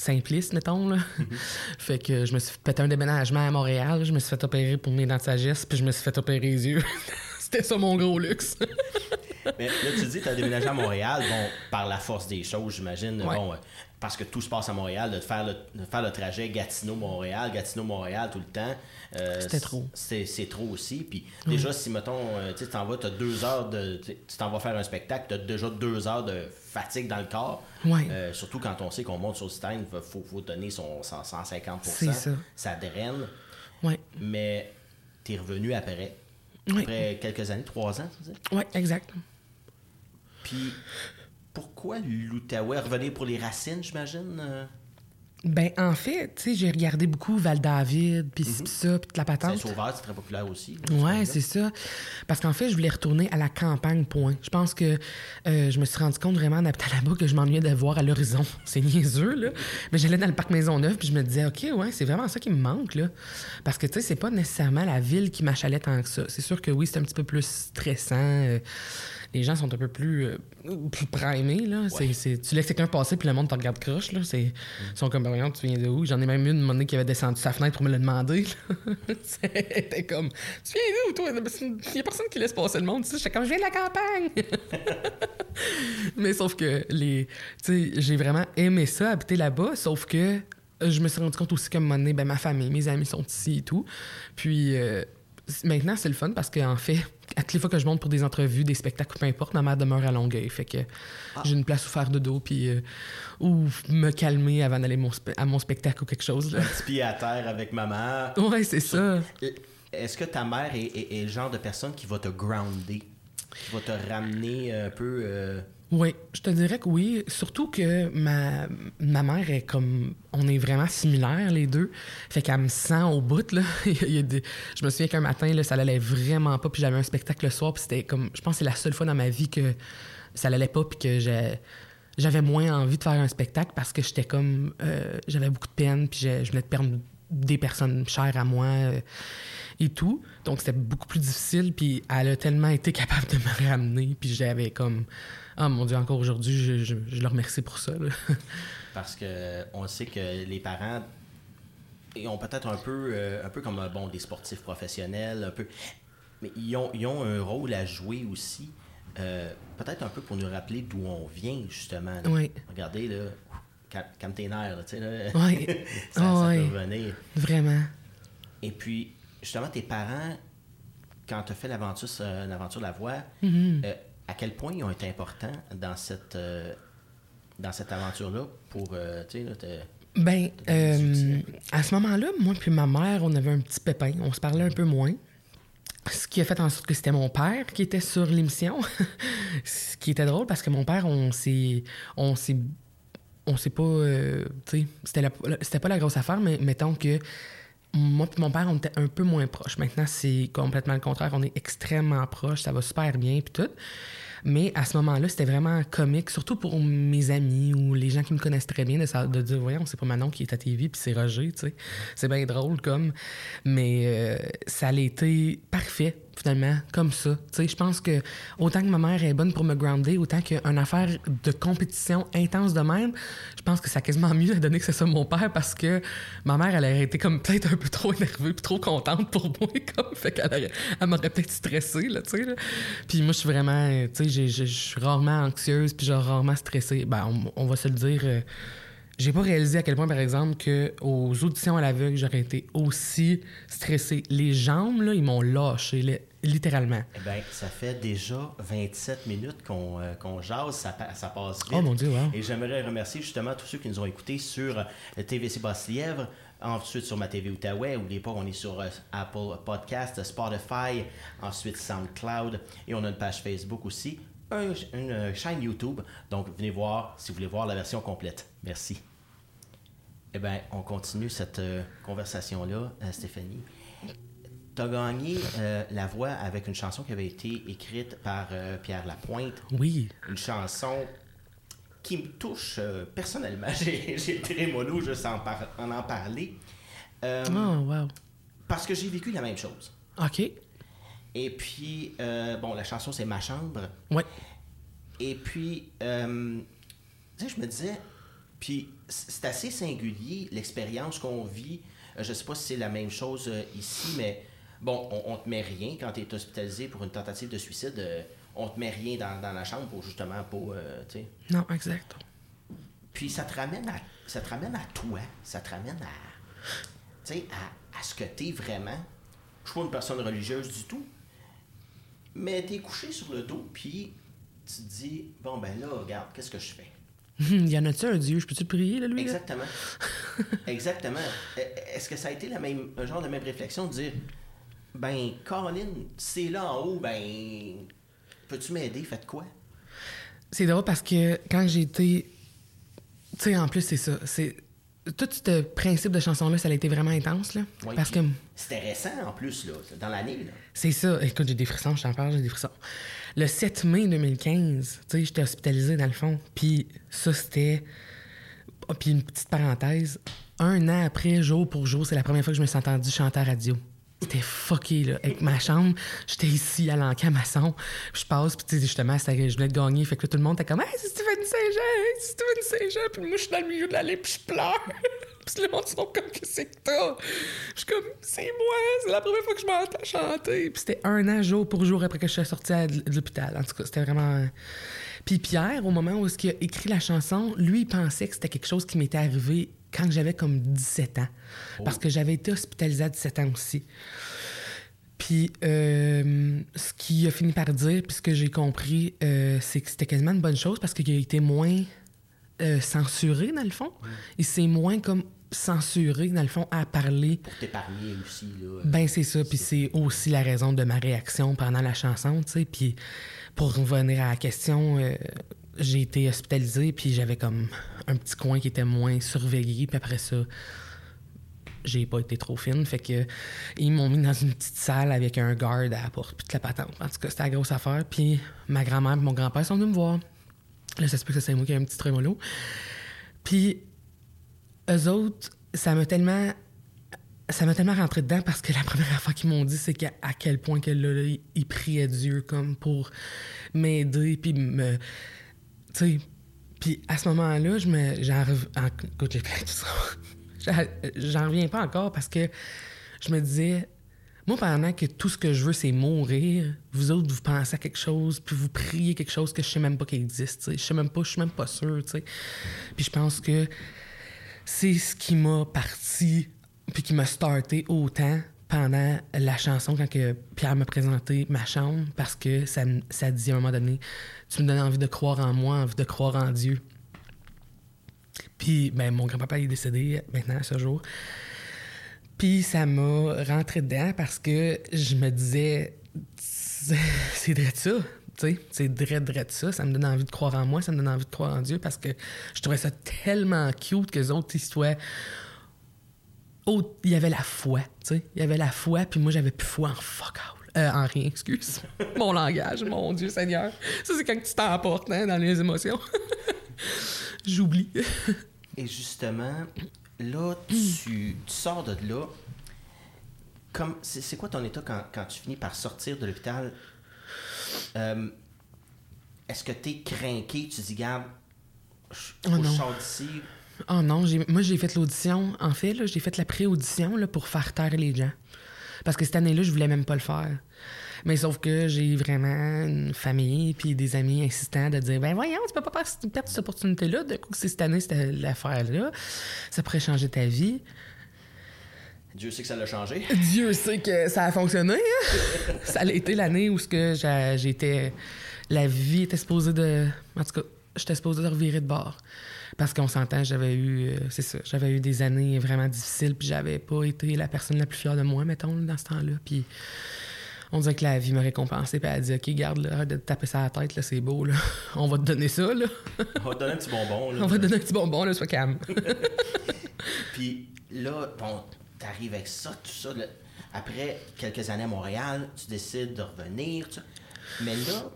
simpliste, mettons. Là. Mhm. fait que je me suis fait un déménagement à Montréal. Je me suis fait opérer pour mes dents de sagesse, puis je me suis fait opérer les yeux. C'était ça mon gros luxe. Mais là, tu dis que tu as déménagé à Montréal, bon, par la force des choses, j'imagine. Bon, euh, parce que tout se passe à Montréal, de faire le, de faire le trajet Gatineau-Montréal, Gatineau-Montréal tout le temps. Euh, C'était trop. C'est trop aussi. Puis déjà, si, mettons, euh, tu t'en vas, tu as deux heures de. Tu t'en vas faire un spectacle, tu as déjà deux heures de fatigue dans le corps. Euh, surtout quand on sait qu'on monte sur le stand, il faut, faut, donner son 150 ça. ça draine. Ouais. Mais tu es revenu après. Après quelques années, trois ans, tu sais? Oui, exact. Puis pourquoi l'Outaouais revenir pour les racines, j'imagine? Euh? Ben, en fait, tu sais, j'ai regardé beaucoup Val-David, puis mm ça, puis la patente. Saint-Sauveur, c'est très populaire aussi. ouais, c'est ça. Parce qu'en fait, je voulais retourner à la campagne, point. Je pense que euh, je me suis rendu compte vraiment en habitant là-bas que je m'ennuyais de voir à l'horizon. C'est niaiseux, là. Mais j'allais dans le parc Maisonneuve, puis je me disais, OK, ouais, c'est vraiment ça qui me manque, là. Parce que, tu sais, c'est pas nécessairement la ville qui m'achalait tant que ça. C'est sûr que oui, c'est un petit peu plus stressant. Euh, les gens sont un peu plus, euh, plus primés. Là. C'est, tu laisses quelqu'un passer, puis le monde te regarde croche. Là. C'est, Ils sont comme, ben, tu viens de où? J'en ai même eu une monnaie qui avait descendu sa fenêtre pour me le demander. C'était comme, tu viens d'où, toi? Il n'y a personne qui laisse passer le monde. J'étais comme, je viens de la campagne. mais sauf que les. J'ai vraiment aimé ça, habiter là-bas, sauf que je me suis rendu compte aussi qu'à un moment donné, ben, ma famille, mes amis sont ici et tout. Puis euh, maintenant, c'est le fun parce qu'en fait, à toutes les fois que je monte pour des entrevues, des spectacles, peu importe, ma mère demeure à Longueuil. Fait que Ah. j'ai une place où faire de dos, puis euh, ou me calmer avant d'aller mon à mon spectacle ou quelque chose. Là. Un petit pied à terre avec maman. Ouais, c'est ça. Est-ce que ta mère est, est- est le genre de personne qui va te grounder, qui va te ramener un peu... euh, Oui, je te dirais que oui. Surtout que ma, ma mère est comme. On est vraiment similaires, les deux. Fait qu'elle me sent au bout, là. Je me souviens qu'un matin, là, ça l'allait vraiment pas. Puis j'avais un spectacle le soir. Puis c'était comme. Je pense que c'est la seule fois dans ma vie que ça l'allait pas. Puis que j'ai- j'avais moins envie de faire un spectacle parce que j'étais comme. euh, j'avais beaucoup de peine. Puis je, je venais de perdre des personnes chères à moi. euh, et tout. Donc, c'était beaucoup plus difficile. Puis, elle a tellement été capable de me ramener. Puis, j'avais comme. Ah, mon Dieu, encore aujourd'hui, je, je, je le remercie pour ça. là. Parce que on sait que les parents ils ont peut-être un peu, euh, un peu comme bon, des sportifs professionnels, un peu, mais ils ont, ils ont un rôle à jouer aussi, euh, peut-être un peu pour nous rappeler d'où on vient justement. là. Oui. Regardez là, calme, tes nerfs, tu sais là. Oui. ça, ça oui. peut revenir. Vraiment. Et puis justement tes parents, quand tu as fait l'aventure, euh, l'aventure de la voix, Mm-hmm. euh, à quel point ils ont été importants dans cette, euh, dans cette aventure-là pour, euh, tu sais, Ben, euh, à ce moment-là, moi puis ma mère, on avait un petit pépin. On se parlait un peu moins. Ce qui a fait en sorte que c'était mon père qui était sur l'émission. Ce qui était drôle parce que mon père, on s'est. On s'est. On s'est pas. euh, tu sais, c'était, c'était pas la grosse affaire, mais mettons que moi puis mon père, on était un peu moins proches. Maintenant, c'est complètement le contraire. On est extrêmement proches. Ça va super bien, puis tout. Mais à ce moment-là, c'était vraiment comique, surtout pour mes amis ou les gens qui me connaissent très bien, de, de dire, voyons, c'est pas Manon qui est à TV, puis c'est Roger, tu sais. C'est bien drôle, comme. Mais euh, ça a été parfait, finalement, comme ça. Je pense que autant que ma mère est bonne pour me grounder, autant qu'une affaire de compétition intense de même, je pense que ça a quasiment mieux à donner que ce soit mon père parce que ma mère, elle aurait été comme peut-être un peu trop énervée puis trop contente pour moi, comme. Fait qu'elle elle m'aurait peut-être stressée, là, tu sais. là. Puis moi, je suis vraiment, tu sais, je suis rarement anxieuse puis genre rarement stressée. Ben, on, va se le dire. euh, j'ai pas réalisé à quel point, par exemple, que aux auditions à l'aveugle, j'aurais été aussi stressée. Les jambes, là, ils m'ont lâché, littéralement. Eh bien, ça fait déjà 27 minutes qu'on euh, qu'on jase, ça, pa- ça passe vite. Oh mon Dieu, wow. Et j'aimerais remercier justement tous ceux qui nous ont écoutés sur euh, TVC Basse-Lièvre, ensuite sur ma TV Outaouais. N'oubliez pas qu'on est sur euh, Apple Podcast, Spotify, ensuite SoundCloud et on a une page Facebook aussi, un- une chaîne YouTube. Donc, venez voir si vous voulez voir la version complète. Merci. Eh bien, on continue cette conversation-là, Stéphanie. Tu as gagné euh, la voix avec une chanson qui avait été écrite par euh, Pierre Lapointe, Oui. une chanson qui me touche euh, personnellement. J'ai été mollo juste en, par- en en parler. Oh, wow. Parce que j'ai vécu la même chose. OK. Et puis, bon, la chanson, c'est Ma chambre. Ouais. Et puis, tu sais, je me disais, puis c'est assez singulier l'expérience qu'on vit. Je sais pas si c'est la même chose ici, mais bon, on, on te met rien quand tu es hospitalisé pour une tentative de suicide. euh, on te met rien dans, dans la chambre pour justement pour, euh, tu sais. Non, exact. Puis ça te ramène à, ça te ramène à toi, ça te ramène à, tu sais, à, à ce que t'es vraiment. Je suis pas une personne religieuse du tout, mais t'es couché sur le dos, puis tu te dis, bon ben là, regarde, qu'est-ce que je fais? Il y en a-tu un Dieu? Je peux-tu prier, là, lui? là? Exactement. Exactement. E- Est-ce que ça a été la même, un genre de même réflexion de dire, ben, Caroline, c'est là en haut, ben, peux-tu m'aider, faites quoi? C'est drôle parce que quand j'ai été. Tu sais, en plus, c'est ça. C'est. Tout ce principe de chanson-là, ça a été vraiment intense, là. Ouais, parce que C'était récent en plus, là, dans l'année, là. c'est ça. Écoute, j'ai des frissons, je t'en parle, j'ai des frissons. Le 7 mai 2015, tu sais, j'étais hospitalisée dans le fond. Puis ça, c'était. Ah, Puis une petite parenthèse. Un an après, jour pour jour, c'est la première fois que je me suis entendu chanter à radio. Était fucké, là. Avec ma chambre, j'étais ici à l'encamaçon. Puis je passe, puis justement, je venais de gagner. Fait que tout le monde était comme, hey, c'est Steven Saint-Jean, c'est Steven Saint-Jean? Puis moi, je suis dans le milieu de l'allée, puis je pleure. puis le monde sont comme, qu'est-ce que t'as? Je suis comme, c'est moi, c'est la première fois que je m'entends chanter. Puis c'était un an, jour pour jour, après que je suis sortie de l'hôpital. En tout cas, c'était vraiment. Puis Pierre, au moment où il a écrit la chanson, lui, il pensait que c'était quelque chose qui m'était arrivé quand j'avais comme 17 ans. Parce que j'avais été hospitalisée à 17 ans aussi. Puis euh, ce qu'il a fini par dire, puis ce que j'ai compris, euh, c'est que c'était quasiment une bonne chose parce qu'il a été moins euh, censuré, dans le fond. Il s'est moins comme censuré, dans le fond, à parler. Pour t'épargner aussi, là. Ben, c'est ça. Puis c'est aussi la raison de ma réaction pendant la chanson, tu sais. Puis pour revenir à la question, j'ai été hospitalisée, puis j'avais comme un petit coin qui était moins surveillé, puis après ça, j'ai pas été trop fine. Fait que ils m'ont mis dans une petite salle avec un garde à la porte, puis toute la patente. En tout cas, c'était la grosse affaire. Puis ma grand-mère et mon grand-père sont venus me voir. Là, ça se que c'est moi qui ai un petit trémolo. Puis eux autres, ça m'a tellement ça m'a tellement rentré dedans parce que la première affaire qu'ils m'ont dit, c'est qu'à quel point que ils priaient Dieu comme pour m'aider puis me sais, puis à ce moment-là, je me. J'en J'en reviens pas encore parce que je me disais, moi, pendant que tout ce que je veux, c'est mourir, vous autres, vous pensez à quelque chose, puis vous priez quelque chose que je sais même pas qu'il existe. Je sais même pas, je suis même pas sûr. sais. Puis je pense que c'est ce qui m'a parti, puis qui m'a starté autant pendant la chanson quand que Pierre m'a présenté ma chambre parce que ça, ça dit à un moment donné tu me donnes envie de croire en moi, envie de croire en Dieu. Puis ben, mon grand-papa est décédé maintenant à ce jour. Puis ça m'a rentré dedans parce que je me disais c'est vrai ça. C'est vrai de ça. Ça me donne envie de croire en moi, ça me donne envie de croire en Dieu parce que je trouvais ça tellement cute que les autres il y avait la foi, tu sais. Il y avait la foi, puis moi, j'avais plus foi en fuck out. Euh, en rien, excuse. mon langage, mon Dieu Seigneur. Ça, c'est quand tu t'emportes hein, dans les émotions. J'oublie. Et justement, là, tu, sors de là. Comme, c'est, quoi ton état quand, quand, tu finis par sortir de l'hôpital? Euh, est-ce que tu es craqué? Tu dis, garde, je, oh sors d'ici Oh non, moi j'ai fait l'audition. En fait, j'ai fait la pré-audition pour faire taire les gens. Parce que cette année-là, je voulais même pas le faire. Mais sauf que j'ai vraiment une famille puis des amis insistants de dire ben voyons, tu peux pas perdre cette opportunité-là. De coup, c'est cette année, c'était l'affaire-là. Ça pourrait changer ta vie. Dieu sait que ça l'a changé. Dieu sait que ça a fonctionné. Hein. ça a été l'année où ce que j'étais. La vie était supposée de. En tout cas, j'étais supposée de revirer de bord. Parce qu'on s'entend, j'avais eu, euh, c'est ça, j'avais eu des années vraiment difficiles, puis j'avais pas été la personne la plus fière de moi, mettons, dans ce temps-là. Puis on dirait que la vie me récompensait, puis elle a dit, OK, garde, là, arrête de te taper ça à la tête, là, c'est beau, là. on va te donner ça, là. on va te donner un petit bonbon, là. On va te donner un petit bonbon, là, sois calme. puis là, bon, t'arrives avec ça, tout ça. Après quelques années à Montréal, tu décides de revenir, Mais là,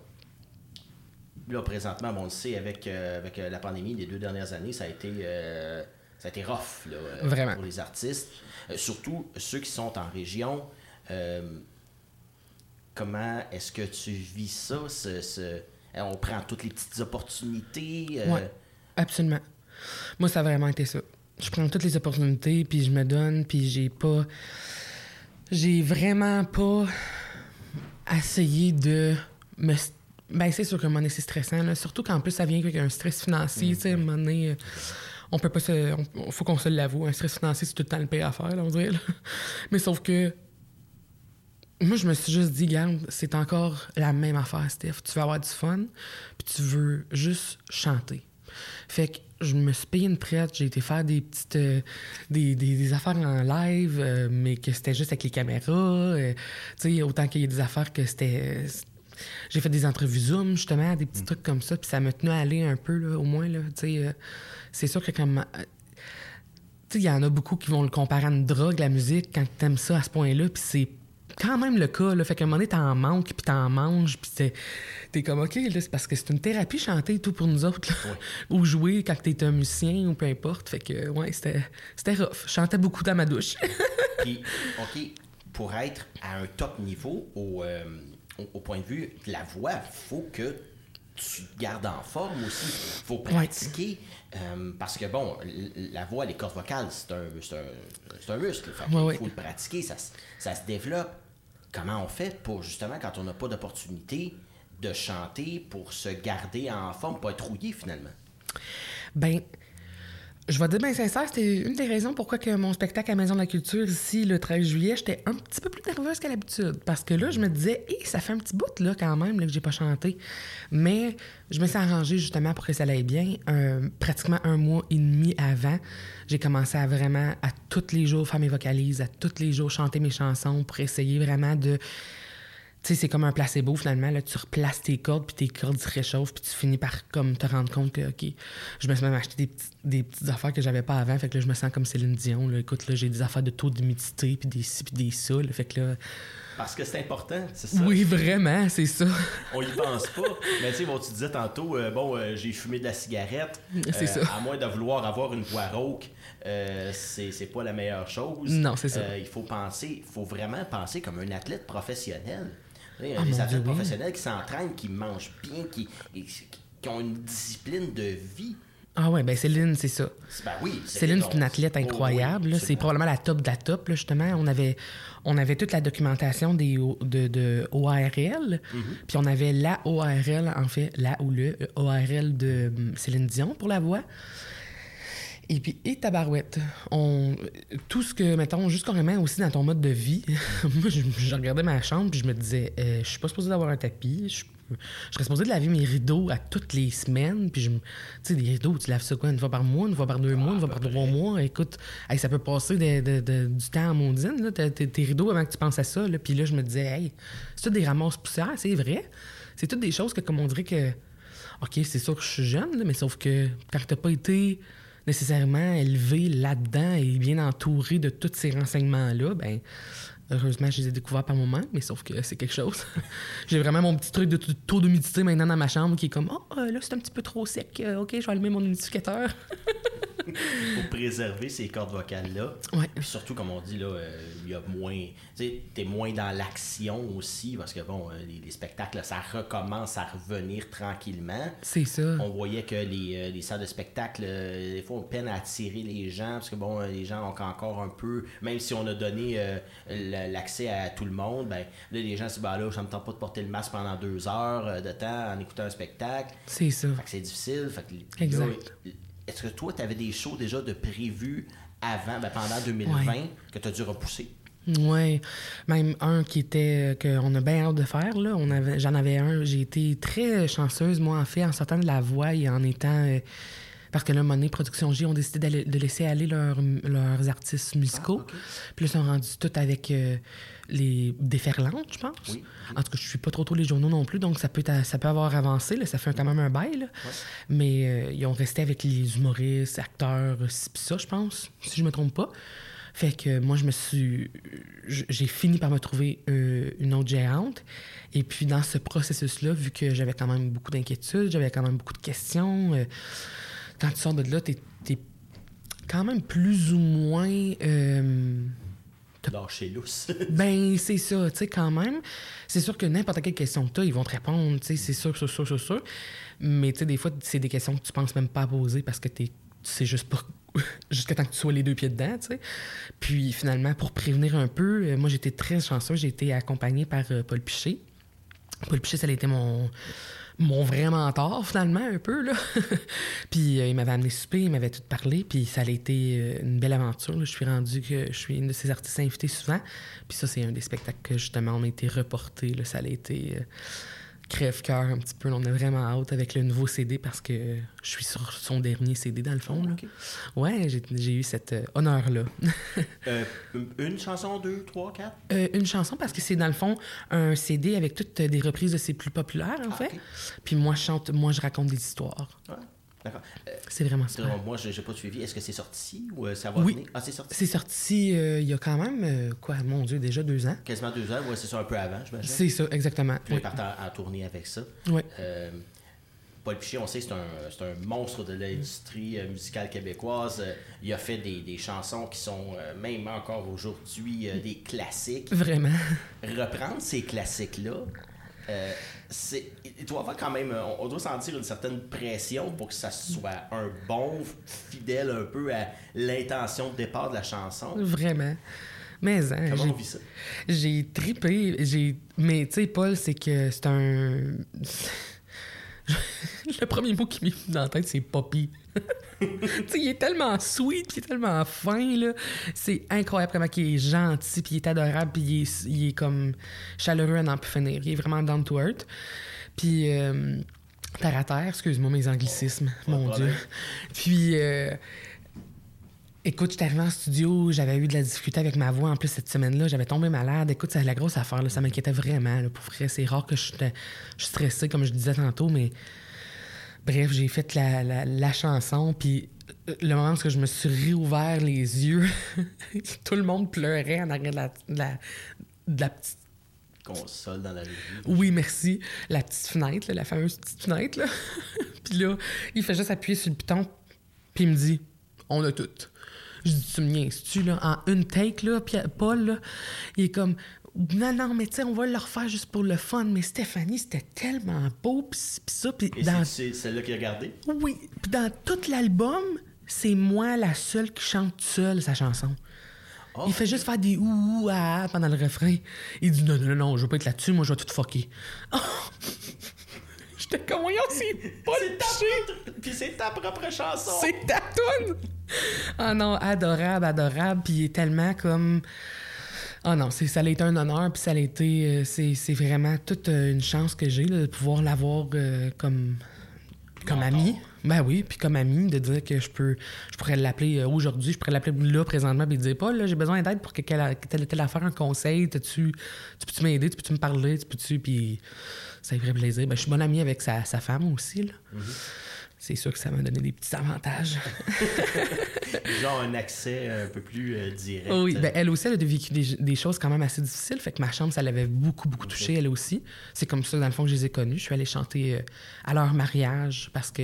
là, présentement, on le sait, avec, euh, avec euh, la pandémie des deux dernières années, ça a été, euh, ça a été rough là, pour les artistes. surtout ceux qui sont en région. comment est-ce que tu vis ça? Ce, on prend toutes les petites opportunités? Oui, absolument. Moi, ça a vraiment été ça. Je prends toutes les opportunités, puis je me donne, puis j'ai pas... J'ai vraiment pas essayé de me ben, c'est sûr que un c'est stressant, là. surtout qu'en plus, ça vient avec un stress financier. Tu sais, moment donné, euh, on peut pas se. faut qu'on se l'avoue. Un stress financier, c'est tout le temps le pire à faire, on dirait. Mais sauf que. Moi, je me suis juste dit, garde, c'est encore la même affaire, Steph. Tu veux avoir du fun, puis tu veux juste chanter. Fait que je me suis payé une traite, j'ai été faire des petites euh, des, des, affaires en live, euh, mais que c'était juste avec les caméras. tu sais, autant qu'il y ait des affaires que c'était j'ai fait des entrevues Zoom, justement, des petits mm. trucs comme ça, puis ça me tenait à aller un peu, là, au moins. Là, euh, c'est sûr que comme. Euh, il y en a beaucoup qui vont le comparer à une drogue, la musique, quand t'aimes ça à ce point-là, puis c'est quand même le cas. Là. Fait qu'à un moment donné, t'en manques, puis t'en manges, puis t'es, es comme, OK, là, c'est parce que c'est une thérapie chanter tout pour nous autres. ou jouer quand t'es un musicien, ou peu importe. Fait que, ouais, c'était, c'était rough. Je chantais beaucoup dans ma douche. puis, OK, pour être à un top niveau au, euh, au, au point de vue de la voix, il faut que tu te gardes en forme aussi. Il faut pratiquer. euh, parce que, bon, la voix, les cordes vocales, c'est un, c'est un, c'est un muscle. Ouais. faut le pratiquer, ça, se- ça se développe. Comment on fait pour, justement, quand on n'a pas d'opportunité de chanter, pour se garder en forme, pas être rouillé, finalement? Ben, je vais dire bien sincère, c'était une des raisons pourquoi que mon spectacle à Maison de la Culture ici, le 13 juillet, j'étais un petit peu plus nerveuse qu'à l'habitude. Parce que là, je me disais, hé, ça fait un petit bout, là, quand même, là, que j'ai pas chanté. Mais je me suis arrangée, justement, pour que ça aille bien. Un- pratiquement un mois et demi avant, j'ai commencé à vraiment, à tous les jours, faire mes vocalises, à tous les jours chanter mes chansons pour essayer vraiment de sais, c'est comme un placebo finalement. Là, tu replaces tes cordes, puis tes cordes se réchauffent, puis tu finis par comme te rendre compte que, OK, je me suis même acheté des, petits- des petites affaires que j'avais pas avant. Fait que là, je me sens comme Céline Dion. Là. Écoute, là, j'ai des affaires de taux d'humidité, puis des ci, puis des ça. là. Fait que là, Parce que c'est important, c'est ça. oui, vraiment, c'est ça. On y pense pas. Mais tu sais, bon, tu disais tantôt, euh, bon, euh, j'ai fumé de la cigarette. C'est ça. À moins de vouloir avoir une voix rauque, euh, c'est c'est pas la meilleure chose. Non, c'est ça. Euh, il faut penser, il faut vraiment penser comme un athlète professionnel. Tu sais, Ah, des athlètes professionnels qui s'entraînent, qui mangent bien, qui, qui- ont une discipline de vie. Ah ouais, ben Céline, c'est ça. Ben oui. Céline, c'est une athlète Oh, oui, incroyable. c'est probablement la top de la top, là, justement. On avait, on avait toute la documentation des, de, de OARL. Mm-hmm. Puis on avait la OARL, en fait, la ou le euh, OARL de hum, Céline Dion pour la voix. Et puis, et tabarouette. On, tout ce que, mettons, juste carrément aussi dans ton mode de vie. Moi, je, je regardais ma chambre puis je me disais, euh, je suis pas supposée d'avoir un tapis. Je, je serais supposée de laver mes rideaux à toutes les semaines. Puis, je tu sais, des rideaux, tu laves ça quoi, une fois par mois, une fois par deux mois, une fois par trois mois. Écoute, hey, ça peut passer de- de- de- du temps en maudine, là, tes- tes rideaux avant que tu penses à ça. Là. Puis là, je me disais, hey, c'est tout des ramasses poussières, c'est vrai. C'est toutes des choses que, comme on dirait que OK, c'est sûr que je suis jeune, là, mais sauf que quand t'as pas été nécessairement élevé là-dedans et bien entouré de tous ces renseignements-là, ben heureusement, je les ai découverts par moment, mais sauf que c'est quelque chose. J'ai vraiment mon petit truc de taux d'humidité maintenant dans ma chambre qui est comme « Oh, là, c'est un petit peu trop sec. Euh, OK, je vais allumer mon humidificateur. pour préserver ces cordes vocales-là. Ouais. Puis surtout, comme on dit, là, euh, il y a moins. Tu sais, t'es moins dans l'action aussi, parce que bon, euh, les, les spectacles, ça recommence à revenir tranquillement. » C'est ça. On voyait que les, euh, les salles de spectacle, des fois, on peine à attirer les gens, parce que bon, les gens ont encore un peu, même si on a donné euh, l'accès à tout le monde, ben là, les gens se disent, ben là, ça me tente pas de porter le masque pendant deux heures de temps en écoutant un spectacle. C'est ça. Fait que c'est difficile. Fait que, là, Exact. Est-ce que toi, tu avais des shows déjà de prévus avant, ben, pendant 2020, Ouais. que tu as dû repousser? Ouais, même un qui était euh, qu'on a bien hâte de faire là. On avait, j'en avais un. J'ai été très chanceuse moi en fait en sortant de la voix et en étant euh, parce que là, à un moment donné, Production J ont décidé de laisser aller leurs, leurs artistes musicaux. Ah. Puis là, ils sont rendus tout avec euh, les déferlantes, je pense. Oui, En tout cas, je suis pas trop trop les journaux non plus, donc ça peut, ça peut avoir avancé. Là, ça fait quand même un bail. là. Mais euh, ils ont resté avec les humoristes, acteurs, euh, ça, je pense, si je me trompe pas. Fait que moi, je me suis. J'ai fini par me trouver euh, une autre gérante. Et puis, dans ce processus-là, vu que j'avais quand même beaucoup d'inquiétudes, j'avais quand même beaucoup de questions, euh, quand tu sors de là, t'es es quand même plus ou moins. euh, Lâcher lousse. ben, c'est ça, tu sais, quand même. C'est sûr que n'importe quelle question que tu as, ils vont te répondre, tu sais, c'est sûr, c'est sûr, c'est sûr. Mais, tu sais, des fois, c'est des questions que tu penses même pas poser parce que t'es, tu sais juste pas. Jusqu'à temps que tu sois les deux pieds dedans, tu sais. Puis, finalement, pour prévenir un peu, euh, moi, j'étais très chanceuse. J'ai été accompagnée par euh, Paul Piché. Paul Piché, ça a été mon, mon vrai mentor, finalement, un peu, là. puis euh, il m'avait amené souper, il m'avait tout parlé, puis ça a été euh, une belle aventure. Je suis rendu que je suis une de ses artistes invités souvent. Puis ça, c'est un des spectacles que, justement, on a été reporté. Là. Ça a été euh, crève-cœur un petit peu. On a vraiment hâte avec le nouveau CD parce que je suis sur son dernier CD, dans le fond. là. Ouais, j'ai j'ai eu cet euh, honneur-là. Euh, une chanson, deux, trois, quatre? Euh, une chanson parce que c'est dans le fond un CD avec toutes euh, des reprises de ses plus populaires en Ah, fait. Puis moi je chante, moi je raconte des histoires. Ouais, d'accord. Euh, C'est vraiment sinon, moi, je n'ai pas suivi. Est-ce que c'est sorti ou euh, ça va Oui. venir? Ah, c'est sorti. C'est sorti euh, il y a quand même quoi, mon Dieu, déjà deux ans. Quasiment deux heures. Ouais, c'est ça, un peu avant, j'imagine. C'est ça, exactement. Puis Oui. partent en, en tournée avec ça. Euh, Paul Piché, on sait que c'est un, un, monstre de l'industrie musicale québécoise. Il a fait des, des chansons qui sont, même encore aujourd'hui, des classiques. Vraiment. Reprendre ces classiques-là, c'est, il doit avoir quand même, on, doit sentir une certaine pression pour que ça soit un bon, fidèle un peu à l'intention de départ de la chanson. Vraiment. Mais hein, Comment on vit ça? J'ai tripé, j'ai... Mais tu sais, Paul, c'est que c'est un... le premier mot qui m'est venu dans la tête, c'est Poppy. il est tellement sweet, puis il est tellement fin, là. C'est incroyable comment il est gentil, puis il est adorable, puis il est, comme chaleureux à n'en plus finir. Il est vraiment down to earth. Puis, euh, terre à terre, excuse-moi mes anglicismes, mon Dieu. Puis, euh, Écoute, je suis arrivée en studio, j'avais eu de la difficulté avec ma voix en plus cette semaine-là, j'avais tombé malade. Écoute, c'est la grosse affaire, là, ça m'inquiétait vraiment. pour vrai, c'est rare que je, je stressée, comme je disais tantôt, mais bref, j'ai fait la, chanson, puis le moment où je me suis réouvert les yeux, tout le monde pleurait en arrière de la, de la, petite console dans la rue. Oui, merci. La petite fenêtre, la fameuse petite fenêtre. puis là, il fait juste appuyer sur le piton, puis il me dit On a tout. Je dis, tu me niaises-tu, là, en une take, là, puis Paul, là, il est comme, non, non, mais tu sais, on va le refaire juste pour le fun. Mais Stéphanie, c'était tellement beau, puis ça. Puis dans... c'est celle-là qui a regardé? Oui. Puis dans tout l'album, c'est moi la seule qui chante seule sa chanson. il fait juste faire des ouh, ah, pendant le refrain. Il dit non, non, non, je veux pas être là-dessus, moi je vais tout fucker. J'étais comme, voyons, c'est pas le Puis c'est ta propre chanson. C'est ta toune! Ah non, adorable, adorable. Puis il est tellement comme. Ah non, ça a été un honneur, puis ça a été. Euh, c'est vraiment toute euh, une chance que j'ai de pouvoir l'avoir euh, comme, comme ami. Ben oui, puis comme ami, de dire que je peux je pourrais l'appeler aujourd'hui, je pourrais l'appeler là présentement, puis dire pas, là, j'ai besoin d'aide pour que telle, telle affaire, un conseil, tu, tu peux-tu m'aider, tu peux-tu me parler, tu peux-tu. Puis ça ferait plaisir. Ben, je suis bon ami avec sa, sa femme aussi, là. Mm-hmm c'est sûr que ça m'a donné des petits avantages. Genre un accès un peu plus euh, direct. oui, ben, elle aussi, elle a vécu des, choses quand même assez difficiles. Fait que ma chambre, ça l'avait beaucoup, beaucoup touché, elle aussi. C'est comme ça, dans le fond, que je les ai connus. Je suis allée chanter euh, à leur mariage parce que,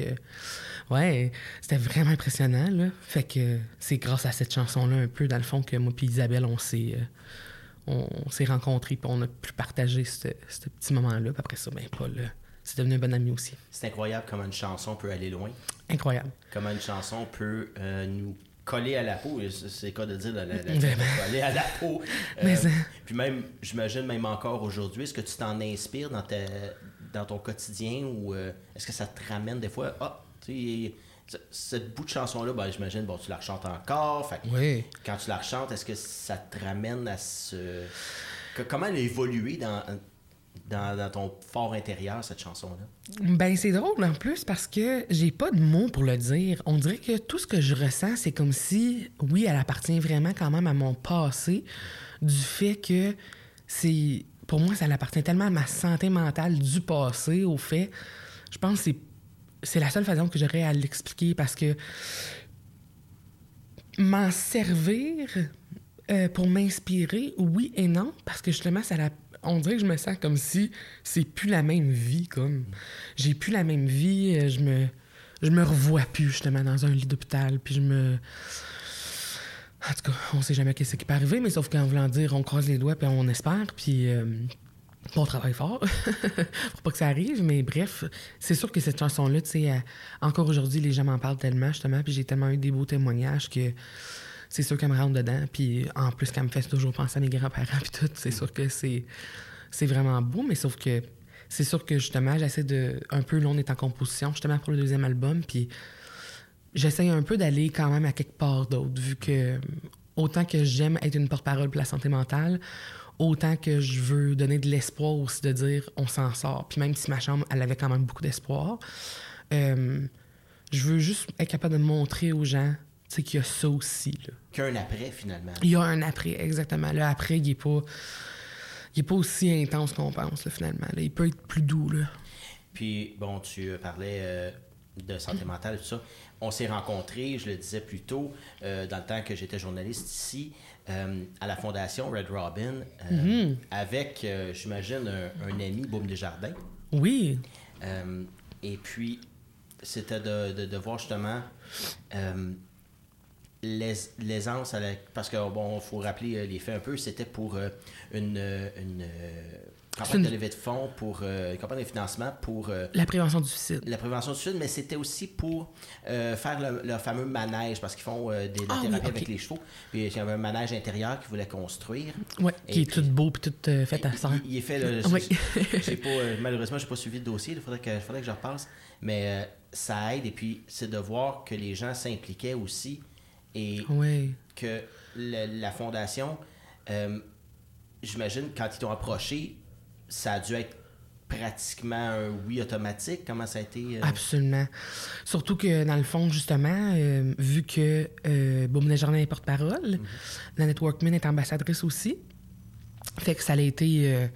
ouais, c'était vraiment impressionnant. Là. Fait que c'est grâce à cette chanson-là, un peu, dans le fond, que moi et Isabelle, on s'est. Euh, on, s'est rencontrés, puis on a pu partager ce, petit moment-là. Puis après ça, ben, Paul, c'est devenu un bon ami aussi. C'est incroyable comment une chanson peut aller loin. Incroyable. Comment une chanson peut euh, nous coller à la peau. C'est quoi de dire de la, coller à la peau. Euh, puis même, j'imagine même encore aujourd'hui, est-ce que tu t'en inspires dans, ta, dans ton quotidien ou euh, est-ce que ça te ramène des fois, ah, tu sais, cette bout de chanson-là, ben, j'imagine, bon, tu la rechantes encore. Fait, oui. Quand tu la rechantes, est-ce que ça te ramène à ce... comment elle a évolué dans, dans, ton fort intérieur, cette chanson-là? Ben, c'est drôle en plus parce que j'ai pas de mots pour le dire. On dirait que tout ce que je ressens, c'est comme si, oui, elle appartient vraiment quand même à mon passé, du fait que c'est. Pour moi, ça appartient tellement à ma santé mentale du passé, au fait. Je pense que c'est la seule façon que j'aurais à l'expliquer parce que m'en servir euh, pour m'inspirer, oui et non, parce que justement, ça la on dirait que je me sens comme si c'est plus la même vie, comme. J'ai plus la même vie, euh, je me. Je me revois plus, justement, dans un lit d'hôpital, puis je me. En tout cas, on sait jamais qu'est-ce qui peut arriver, mais sauf qu'en voulant dire, on croise les doigts, puis on espère, puis. Euh, on travaille fort pour pas que ça arrive, mais bref, c'est sûr que cette chanson-là, tu sais, euh, encore aujourd'hui, les gens m'en parlent tellement, justement, puis j'ai tellement eu des beaux témoignages que c'est sûr qu'elle me rentre dedans. Puis en plus, qu'elle me fait toujours penser à mes grands-parents, puis tout, c'est sûr que c'est, c'est vraiment beau, mais sauf que c'est sûr que justement, j'essaie de. Un peu, là, on est en composition, justement, pour le deuxième album, puis j'essaie un peu d'aller quand même à quelque part d'autre, vu que autant que j'aime être une porte-parole pour la santé mentale, autant que je veux donner de l'espoir aussi de dire on s'en sort. Puis même si ma chambre, elle avait quand même beaucoup d'espoir, euh, je veux juste être capable de montrer aux gens c'est qu'il y a ça aussi. Qu'il y a un après, finalement. Il y a un après, exactement. Le après, il n'est pas, il est pas aussi intense qu'on pense, finalement. Il peut être plus doux. Là. Puis, bon, tu parlais euh, de santé mentale et tout ça. On s'est rencontrés, je le disais plus tôt, euh, dans le temps que j'étais journaliste ici, euh, à la Fondation Red Robin, mm-hmm. avec, j'imagine, un, un, ami, Boum Desjardins. Oui. et puis, c'était de, de, voir justement l'aisance, parce que bon, faut rappeler les faits un peu, c'était pour une, une campagne de levée de fonds pour euh, campagne de financement pour euh, la prévention du suicide. La prévention du suicide, mais c'était aussi pour euh, faire le, fameux manège parce qu'ils font des ah thérapies avec les chevaux. Puis il y avait un manège intérieur qu'ils voulaient construire. Oui, qui est tout beau puis tout fait à ça. Il, est fait. Là, oui. pas, malheureusement, je n'ai pas suivi le dossier. Il faudrait que, faudrait que je repasse. Mais ça aide et puis c'est de voir que les gens s'impliquaient aussi et que la fondation j'imagine, quand ils t'ont approché, ça a dû être pratiquement un oui automatique. Comment ça a été? Euh? Absolument. Surtout que, dans le fond, justement, euh, vu que euh, Jardin est porte-parole, mm la Networkman est ambassadrice aussi. Fait que ça a été.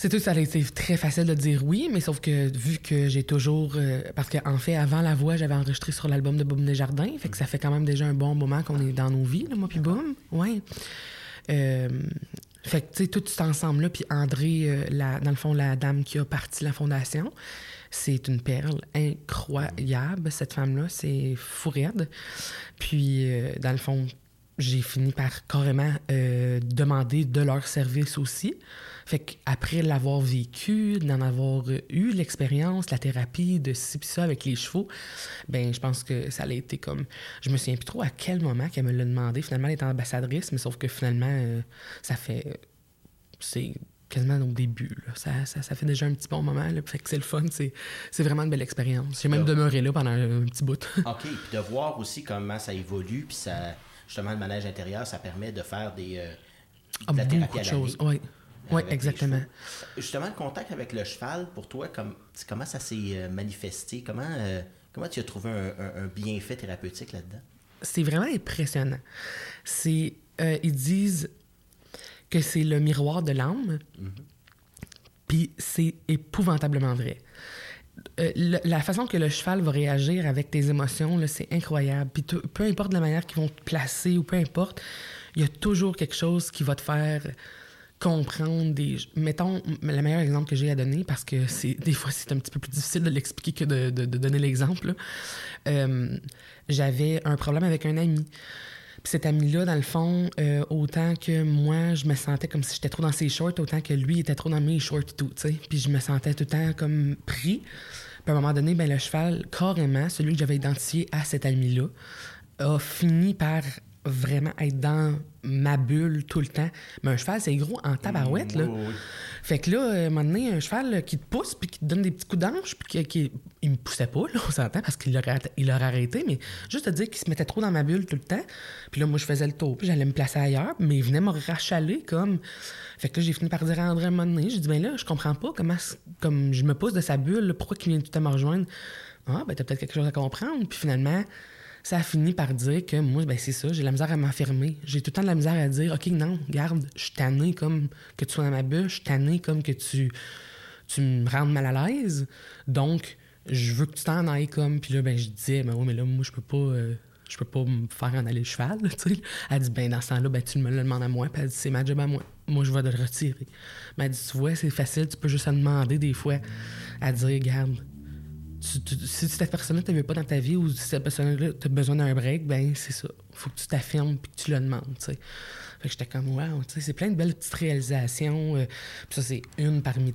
Euh, c'est tout, ça a été très facile de dire oui, mais sauf que vu que j'ai toujours. parce qu'en fait, avant la voix, j'avais enregistré sur l'album de Boum Jardin. Fait que ça fait quand même déjà un bon moment qu'on est dans nos vies, moi puis Boum. Ouais. Fait que, tu sais, tout cet ensemble-là, puis André, euh, dans le fond, la dame qui a parti la fondation, c'est une perle incroyable, cette femme-là. C'est fou raide. Puis, euh, dans le fond, j'ai fini par carrément euh, demander de leur service aussi. Fait qu'après l'avoir vécu, d'en avoir eu l'expérience, la thérapie, de ci pis ça avec les chevaux, ben je pense que ça a été comme... Je me souviens plus trop à quel moment qu'elle me l'a demandé. Finalement, elle est ambassadrice, mais sauf que finalement, euh, ça fait... C'est quasiment au début. Ça, ça, ça, fait déjà un petit bon moment. Là. Fait que c'est le fun. C'est, c'est vraiment une belle expérience. J'ai même demeuré là pendant un, petit bout. OK. Puis de voir aussi comment ça évolue, puis ça justement, le manège intérieur, ça permet de faire des, euh, ah, la thérapie à choses. Oui, oui exactement. Justement, le contact avec le cheval, pour toi, comme, comment ça s'est euh, manifesté? Comment, euh, comment tu as trouvé un, bienfait thérapeutique là-dedans? C'est vraiment impressionnant. C'est, ils disent que c'est le miroir de l'âme, mm-hmm. puis c'est épouvantablement vrai. Euh, la façon que le cheval va réagir avec tes émotions, c'est incroyable. Puis peu importe la manière qu'ils vont te placer ou peu importe, il y a toujours quelque chose qui va te faire comprendre des... Mettons, le meilleur exemple que j'ai à donner, parce que c'est des fois, c'est un petit peu plus difficile de l'expliquer que de, donner l'exemple. Euh, j'avais un problème avec un ami. Puis cet ami-là, dans le fond, euh, autant que moi, je me sentais comme si j'étais trop dans ses shorts, autant que lui était trop dans mes shorts et tout, tu sais. Puis je me sentais tout le temps comme pris. Puis à un moment donné, ben, le cheval, carrément, celui que j'avais identifié à cet ami-là, a fini par vraiment être dans ma bulle tout le temps. Mais un cheval, c'est gros en tabarouette, là. Fait que là, à un moment donné, un cheval qui te pousse puis qui te donne des petits coups d'ange, puis qui, il me poussait pas, là, on s'entend, parce qu'il aurait, il aurait arrêté, mais juste à dire qu'il se mettait trop dans ma bulle tout le temps. Puis là, moi, je faisais le tour, puis j'allais me placer ailleurs, mais il venait me rachaler comme... Fait que là, j'ai fini par dire à André à un moment donné, j'ai dit, ben là, je comprends pas comment, comme je me pousse de sa bulle, pourquoi il vient tout à me rejoindre? Ah, ben t'as peut-être quelque chose à comprendre. Puis finalement, ça a fini par dire que moi, ben c'est ça, j'ai la misère à m'affirmer. J'ai tout le temps de la misère à dire, OK, non, garde, je suis tanné comme que tu sois dans ma bulle, je suis comme que tu, tu me rendes mal à l'aise. Donc, je veux que tu t'en ailles comme. Puis là, ben, je disais, ben oui, mais là, moi, je peux pas. Euh, je peux pas me faire en aller le cheval. Elle dit, ben, dans ce temps-là, ben, tu me le demandes à moi. Puis elle dit, c'est ma job à moi. Moi, je vais te le retirer. Mais elle dit, tu vois, c'est facile, tu peux juste en demander des fois. à dire, regarde, si cette personne-là ne veut pas dans ta vie ou si cette personne-là tu as besoin d'un break, ben c'est ça. faut que tu t'affirmes puis que tu le demandes. Fait que j'étais comme, wow, c'est plein de belles petites réalisations. Euh, puis ça, c'est une parmi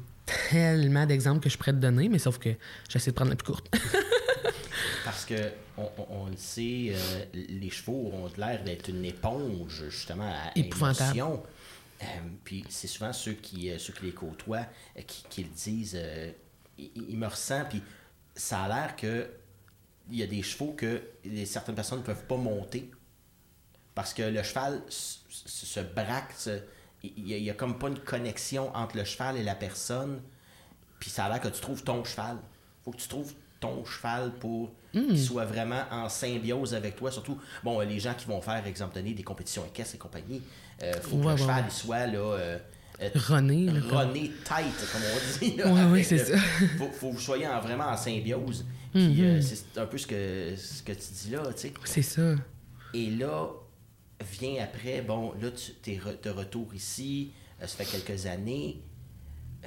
tellement d'exemples que je pourrais te donner, mais sauf que j'essaie de prendre la plus courte. Parce que on, le sait, euh, les chevaux ont l'air d'être une éponge, justement, à émotion. Euh, puis c'est souvent ceux qui, ceux qui les côtoient qui, le disent. ils, me ressentent, puis ça a l'air que il y a des chevaux que certaines personnes ne peuvent pas monter parce que le cheval se, braque, il n'y a, comme pas une connexion entre le cheval et la personne. Puis ça a l'air que tu trouves ton cheval. faut que tu trouves ton cheval pour qu'il hmm. soit vraiment en symbiose avec toi. Surtout, bon, les gens qui vont faire, exemple donné, des compétitions équestres et compagnie, il euh, faut que le cheval soit là. Euh, René. René tête, comme on dit. oui, oui, c'est ça. faut, faut que vous soyez vraiment en symbiose. Puis euh, mhm. c'est un peu ce que, ce que tu dis là, tu sais. C'est ça. Et là, vient après, bon, là, tu es de retour ici, euh, ça fait quelques années.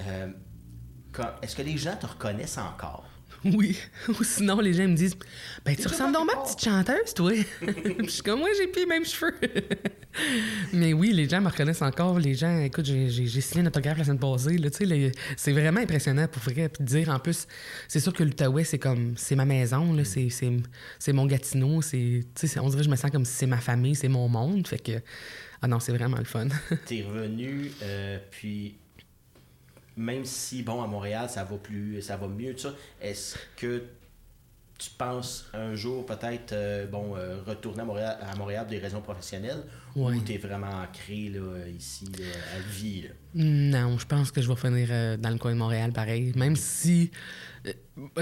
Euh, est-ce que les gens te reconnaissent encore? Oui. Ou sinon, les gens me disent Ben, tu ressembles donc ma petite chanteuse, toi. je suis comme, moi, j'ai plus les mêmes cheveux. Mais oui, les gens me reconnaissent encore. Les gens, écoute, j'ai signé un autographe la semaine passée. C'est vraiment impressionnant pour vrai. Puis dire, en plus, c'est sûr que l'Outaouais, c'est comme, c'est ma maison, là, c'est mon Gatineau. C'est, on dirait que je me sens comme si c'est ma famille, c'est mon monde. Fait que, ah non, c'est vraiment le fun. T'es revenu, euh, puis même si, bon, à Montréal, ça va plus, ça va mieux, tout ça, est-ce que tu penses un jour peut-être euh, bon euh, retourner à Montréal, à Montréal pour des raisons professionnelles ou tu es vraiment ancré là, ici à vie? Non, je pense que je vais finir euh, dans le coin de Montréal pareil. Même si,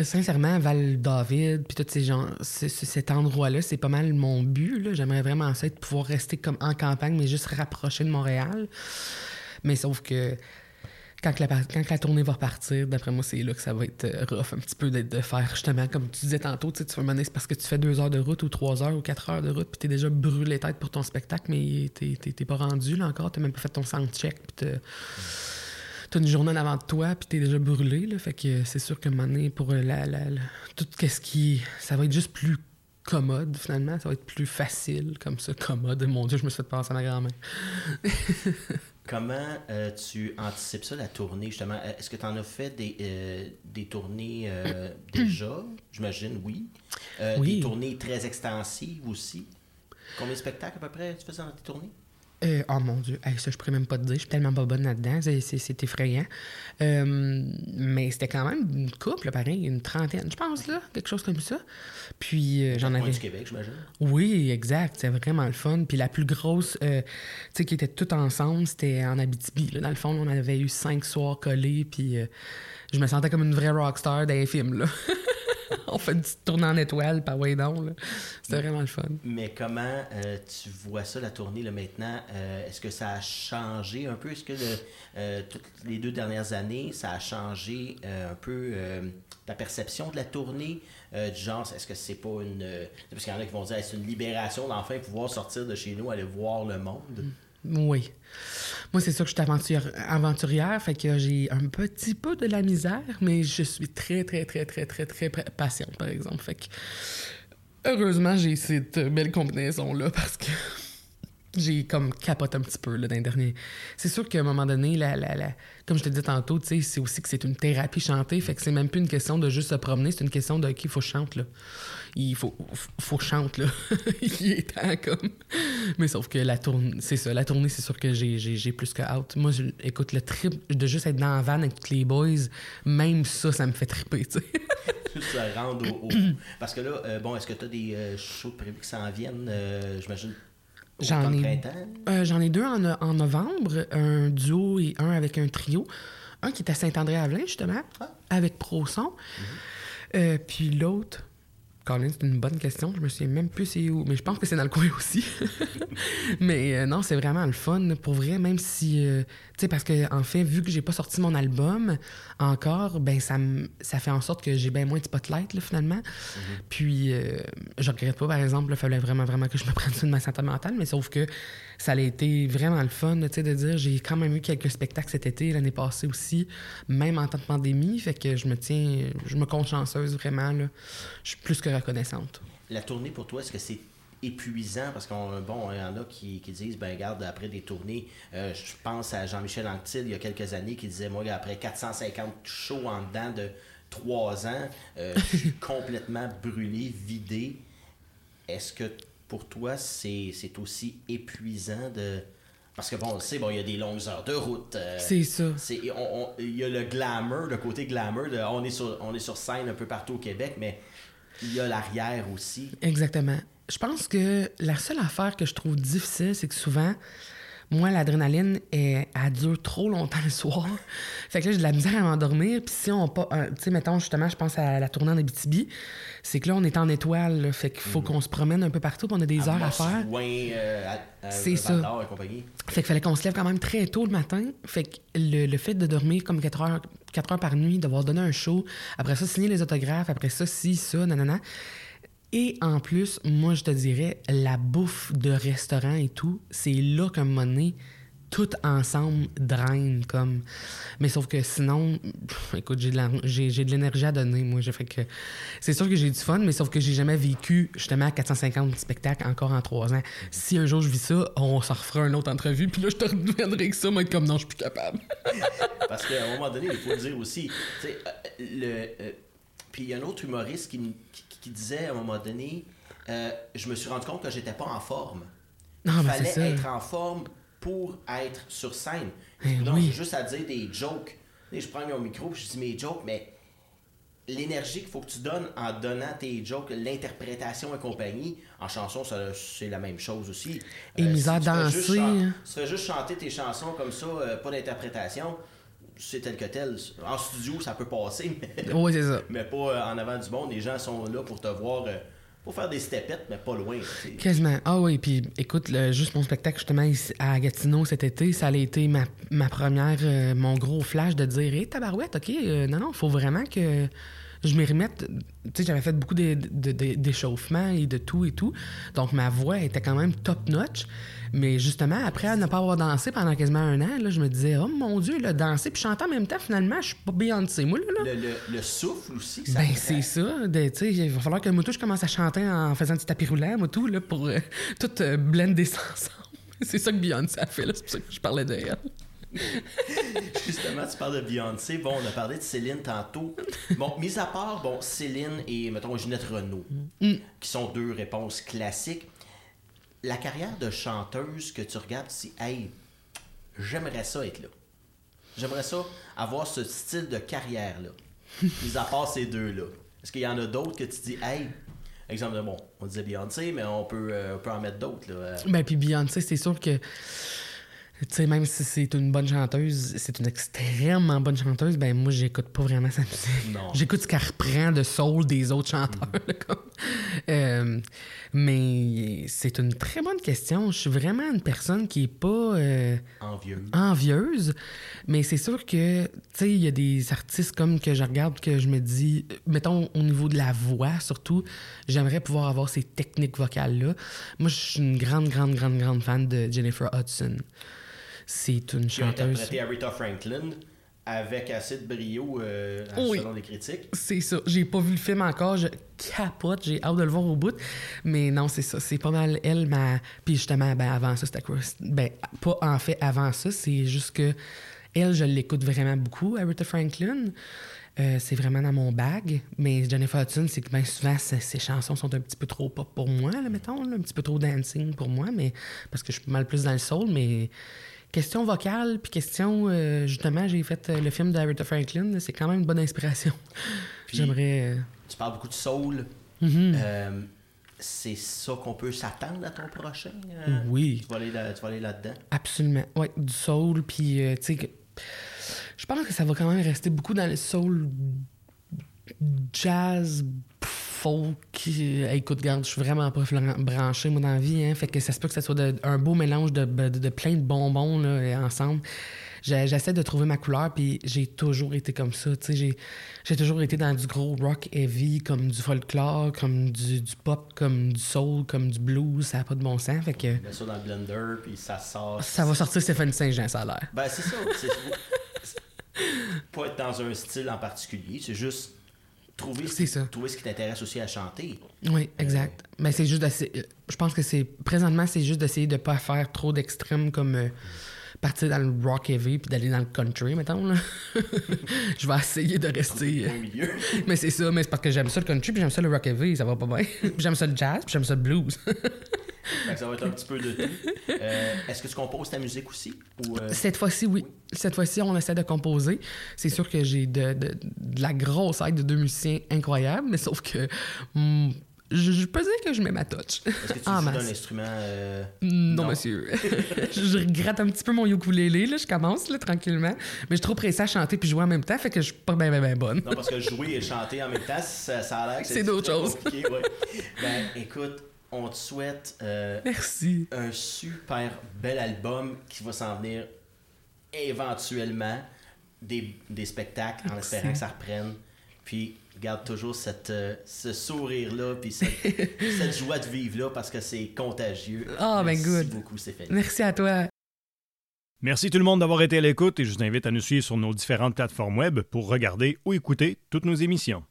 sincèrement, Val-David, puis tous ces gens, cet endroit-là, c'est pas mal mon but. J'aimerais vraiment ça de pouvoir rester comme en campagne, mais juste rapprocher de Montréal. Mais sauf que quand la, quand la tournée va repartir, d'après moi, c'est là que ça va être euh, rough un petit peu de faire justement, comme tu disais tantôt, tu vas mener, c'est parce que tu fais deux heures de route ou trois heures ou quatre heures de route, puis t'es déjà brûlé tête pour ton spectacle, mais t'es pas rendu là encore, t'as même pas fait ton soundcheck, puis t'as une journée en avant de toi, puis t'es déjà brûlé, là, fait que c'est sûr que mener pour euh, la, la, tout ce qui... Ça va être juste plus commode, finalement. Ça va être plus facile, comme ça, commode. Mon Dieu, je me suis fait penser à ma grand-mère. Comment euh, tu anticipes ça, la tournée, justement? Euh, est-ce que tu en as fait des, euh, des tournées déjà? J'imagine, oui. oui. Des tournées très extensives aussi. Combien de spectacles à peu près tu faisais dans tes tournées? Euh, oh mon Dieu, ça je pourrais même pas te dire, je suis tellement pas bonne là-dedans, c'est effrayant. Euh, mais c'était quand même une couple, pareil, une trentaine, je pense, là, quelque chose comme ça. Puis euh, j'en avais. du Québec, j'imagine. Oui, exact, c'est vraiment le fun. Puis la plus grosse, tu sais, qui était toutes ensemble, c'était en Abitibi. Là. Dans le fond, on avait eu cinq soirs collés, puis je me sentais comme une vraie rockstar d'un film, là. on fait du tournée en étoile par way C'était vraiment le fun. Mais comment euh, tu vois ça, la tournée, là, maintenant? Euh, est-ce que ça a changé un peu? Est-ce que euh, toutes les deux dernières années, ça a changé un peu ta perception de la tournée? du genre, est-ce que c'est pas une... Parce qu'il y en a qui vont dire, c'est une libération d'enfin pouvoir sortir de chez nous, aller voir le monde. Oui. Moi, c'est sûr que je suis aventurière, fait que j'ai un petit peu de la misère, mais je suis très, très, très, très, très, très patiente, par exemple. Fait que, heureusement, j'ai cette belle combinaison-là parce que j'ai comme capoté un petit peu là, dans les derniers. C'est sûr qu'à un moment donné, la, la, comme je te disais tantôt, c'est aussi que c'est une thérapie chantée, fait que c'est même plus une question de juste se promener, c'est une question de qui faut chanter là il faut, faut chante, là. il est temps, comme. Mais sauf que la tournée, c'est ça, la tournée, c'est sûr que j'ai plus que out. Moi, écoute, le trip de juste être dans la van avec tous les boys, même ça, ça me fait triper, tu sais. Juste se rendre au, Parce que là, euh, bon, est-ce que tu as des euh, shows prévus qui s'en viennent, euh, j'imagine, J'en ai, j'en ai deux en, en, novembre, un duo et un avec un trio. Un qui est à Saint-André-Avelin, justement, ah. avec Proson. Mhm. puis l'autre, Colin, c'est une bonne question. Je me souviens même plus c'est où, mais je pense que c'est dans le coin aussi. mais euh, non, c'est vraiment le fun. Pour vrai, même si. Euh, tu sais, parce que, en fait, vu que j'ai pas sorti mon album encore, ben, ça, ça fait en sorte que j'ai bien moins de spotlight, là, finalement. Mm-hmm. Puis, euh, je regrette pas, par exemple, il fallait vraiment, vraiment que je me prenne sur de ma santé mentale, mais sauf que ça a été vraiment le fun, tu sais, de dire, j'ai quand même eu quelques spectacles cet été, l'année passée aussi, même en temps de pandémie, fait que je me tiens, je me compte chanceuse vraiment, là. Je suis plus que reconnaissante. La tournée pour toi, est-ce que c'est épuisant? Parce qu'on bon il y en a qui, disent ben regarde après des tournées euh, je pense à Jean-Michel Anctil il y a quelques années qui disait moi après 450 shows en dedans de trois ans euh, je suis complètement brûlé vidé est-ce que pour toi, c'est aussi épuisant de. Parce que bon, on sait, bon, il y a des longues heures de route. Euh, c'est ça. Il y a le glamour, le côté glamour de on est, sur, on est sur scène un peu partout au Québec, mais il y a l'arrière aussi. Exactement. Je pense que la seule affaire que je trouve difficile, c'est que souvent, moi, l'adrénaline, elle, dure trop longtemps le soir. fait que là, j'ai de la misère à m'endormir. Puis si on pas. Tu sais, mettons, justement, je pense à la tournée en Abitibi. C'est que là, on est en étoile. fait qu'il faut mm. qu'on se promène un peu partout. on a des heures à faire. Euh, c'est ça. Fait qu'il fallait qu'on se lève quand même très tôt le matin. Fait que le, fait de dormir comme 4 heures, 4 heures par nuit, devoir donner un show, après ça, signer les autographes, après ça, si, ça, nanana. Et en plus, moi, je te dirais, la bouffe de restaurant et tout, c'est là qu'à un moment donné, tout ensemble draine comme. Mais sauf que sinon, écoute, j'ai de l'énergie à donner, moi. J'ai fait que. C'est sûr que j'ai du fun, mais sauf que j'ai jamais vécu justement 450 spectacles encore en trois ans. Si un jour je vis ça, on s'en refera une autre entrevue, puis là, je te reviendrai avec ça, moi, comme non, je suis plus capable. Parce qu'à un moment donné, il faut dire aussi, tu sais, euh, le. Euh, puis il y a un autre humoriste qui, qui, disait à un moment donné, euh, je me suis rendu compte que j'étais pas en forme. Il fallait être en forme pour être sur scène. Donc, j'ai juste à dire des jokes. Et je prends mon micro je dis mes jokes, mais l'énergie qu'il faut que tu donnes en donnant tes jokes, l'interprétation et compagnie, en chanson, c'est la même chose aussi. Et euh, mise à danser. Hein. tu fais juste chanter tes chansons comme ça, euh, pas d'interprétation, c'est tel que tel. En studio, ça peut passer, mais, oui, ça. mais pas euh, en avant du monde. Les gens sont là pour te voir pour faire des stepettes, mais pas loin. Quasiment. Ah oui, puis écoute, juste mon spectacle justement à Gatineau cet été, ça a été ma, première, euh, mon gros flash de dire Hé, tabarouette, OK, euh, non, non, faut vraiment que je m'y remette. Tu sais, j'avais fait beaucoup d'échauffement et de tout et tout. Donc, ma voix était quand même top notch. Mais justement, après ne pas avoir dansé pendant quasiment un an, là, je me disais, oh mon Dieu, là, danser puis chanter en même temps, finalement, je suis pas Beyoncé, moi. Là, Le, le, souffle aussi, ça Ben, c'est ça. Tu sais, il va falloir que Moutou, je commence à chanter en faisant du tapis roulant, Moutou, là, pour euh, tout euh, blender ça ensemble. c'est ça que Beyoncé a fait, là. C'est pour ça que je parlais d'elle. Justement, tu parles de Beyoncé. Bon, on a parlé de Céline tantôt. Bon, mis à part, bon, Céline et, mettons, Ginette Renault, mm. qui sont deux réponses classiques, la carrière de chanteuse que tu regardes, c'est hey, j'aimerais ça être là. J'aimerais ça avoir ce style de carrière-là. mis à part ces deux-là. Est-ce qu'il y en a d'autres que tu dis, hey, exemple, bon, on disait Beyoncé, mais on peut, euh, on peut en mettre d'autres. Là. Ben, puis Beyoncé, c'est sûr que tu sais, même si c'est une bonne chanteuse, c'est une extrêmement bonne chanteuse, ben moi, j'écoute pas vraiment sa musique. Non. J'écoute ce qu'elle reprend de soul des autres chanteurs. Euh, mais c'est une très bonne question. Je suis vraiment une personne qui est pas... Euh, envieuse. Envieuse. Mais c'est sûr que, tu sais, il y a des artistes comme que je regarde que je me dis, mettons, au niveau de la voix, surtout, j'aimerais pouvoir avoir ces techniques vocales-là. Moi, je suis une grande, grande, grande, grande fan de Jennifer Hudson. C'est une chanteuse. Qui a interprété Aretha Franklin avec assez de brio euh, selon les critiques. C'est ça. J'ai pas vu le film encore. Je capote. J'ai hâte de le voir au bout. Mais non, c'est ça. C'est pas mal elle, ma. Puis justement, ben, avant ça, c'était quoi? Ben, pas en fait avant ça. C'est juste que elle, je l'écoute vraiment beaucoup, Aretha Franklin. Euh, c'est vraiment dans mon bag. Mais Jennifer Hudson, c'est que bien souvent, ses, chansons sont un petit peu trop pop pour moi, là, mettons. un petit peu trop dancing pour moi. mais Parce que je suis mal plus dans le soul, mais question vocale, puis question, euh, justement, j'ai fait euh, le film d'Aretha Franklin. C'est quand même une bonne inspiration. J'aimerais. Euh, tu parles beaucoup de soul. Mm-hmm. c'est ça qu'on peut s'attendre à ton prochain? oui. Tu vas aller, là, dedans Absolument. Oui, du soul. Puis, tu sais, je pense que ça va quand même rester beaucoup dans le soul jazz, folk. écoute, garde, je suis vraiment pas branché, moi, dans la vie. Hein, fait que ça se peut que ça soit un beau mélange de, de, plein de bonbons là, ensemble. J'essaie de trouver ma couleur, puis j'ai toujours été comme ça. J'ai toujours été dans du gros rock heavy, comme du folklore, comme du, du pop, comme du soul, comme du blues. Ça n'a pas de bon sens. Fait que... Mets ça dans le blender, puis ça sort. Ça va sortir Stéphane Saint-Jean, ça a l'air. Ben, c'est ça. pas être dans un style en particulier, c'est juste trouver ce, ça. trouver ce qui t'intéresse aussi à chanter. Oui, exact. Mais c'est juste d'essayer. Je pense que c'est. Présentement, c'est juste d'essayer de ne pas faire trop d'extrêmes comme. Euh, partir dans le rock heavy puis d'aller dans le country, mettons. Là. je vais essayer de rester. Au milieu. mais c'est ça, mais c'est parce que j'aime ça le country puis j'aime ça le rock heavy, ça va pas bien. j'aime ça le jazz puis j'aime ça le blues. Ça va être un petit peu de tout. Euh, est-ce que tu composes ta musique aussi? Euh? Cette fois-ci, oui. Cette fois-ci, on essaie de composer. C'est sûr que j'ai de, de, la grosse aide de deux musiciens incroyables, mais sauf que hmm, je, peux dire que je mets ma touch. Est-ce que tu ah, joues d'un instrument euh, non, monsieur. je regrette un petit peu mon ukulélé, là, je commence là, tranquillement. Mais je suis trop pressée à chanter puis jouer en même temps, fait que je suis pas bien, bien, bonne. non, parce que jouer et chanter en même temps, ça, ça a l'air que c'est d'autres choses. Ouais. Ben, écoute, on te souhaite euh, Merci. un super bel album qui va s'en venir éventuellement, des, des spectacles en espérant que ça reprenne. Puis garde toujours cette, euh, ce sourire-là, puis cette, joie de vivre-là parce que c'est contagieux. Oh, Merci ben beaucoup, Stéphanie. Merci à toi. Merci tout le monde d'avoir été à l'écoute et je vous invite à nous suivre sur nos différentes plateformes web pour regarder ou écouter toutes nos émissions.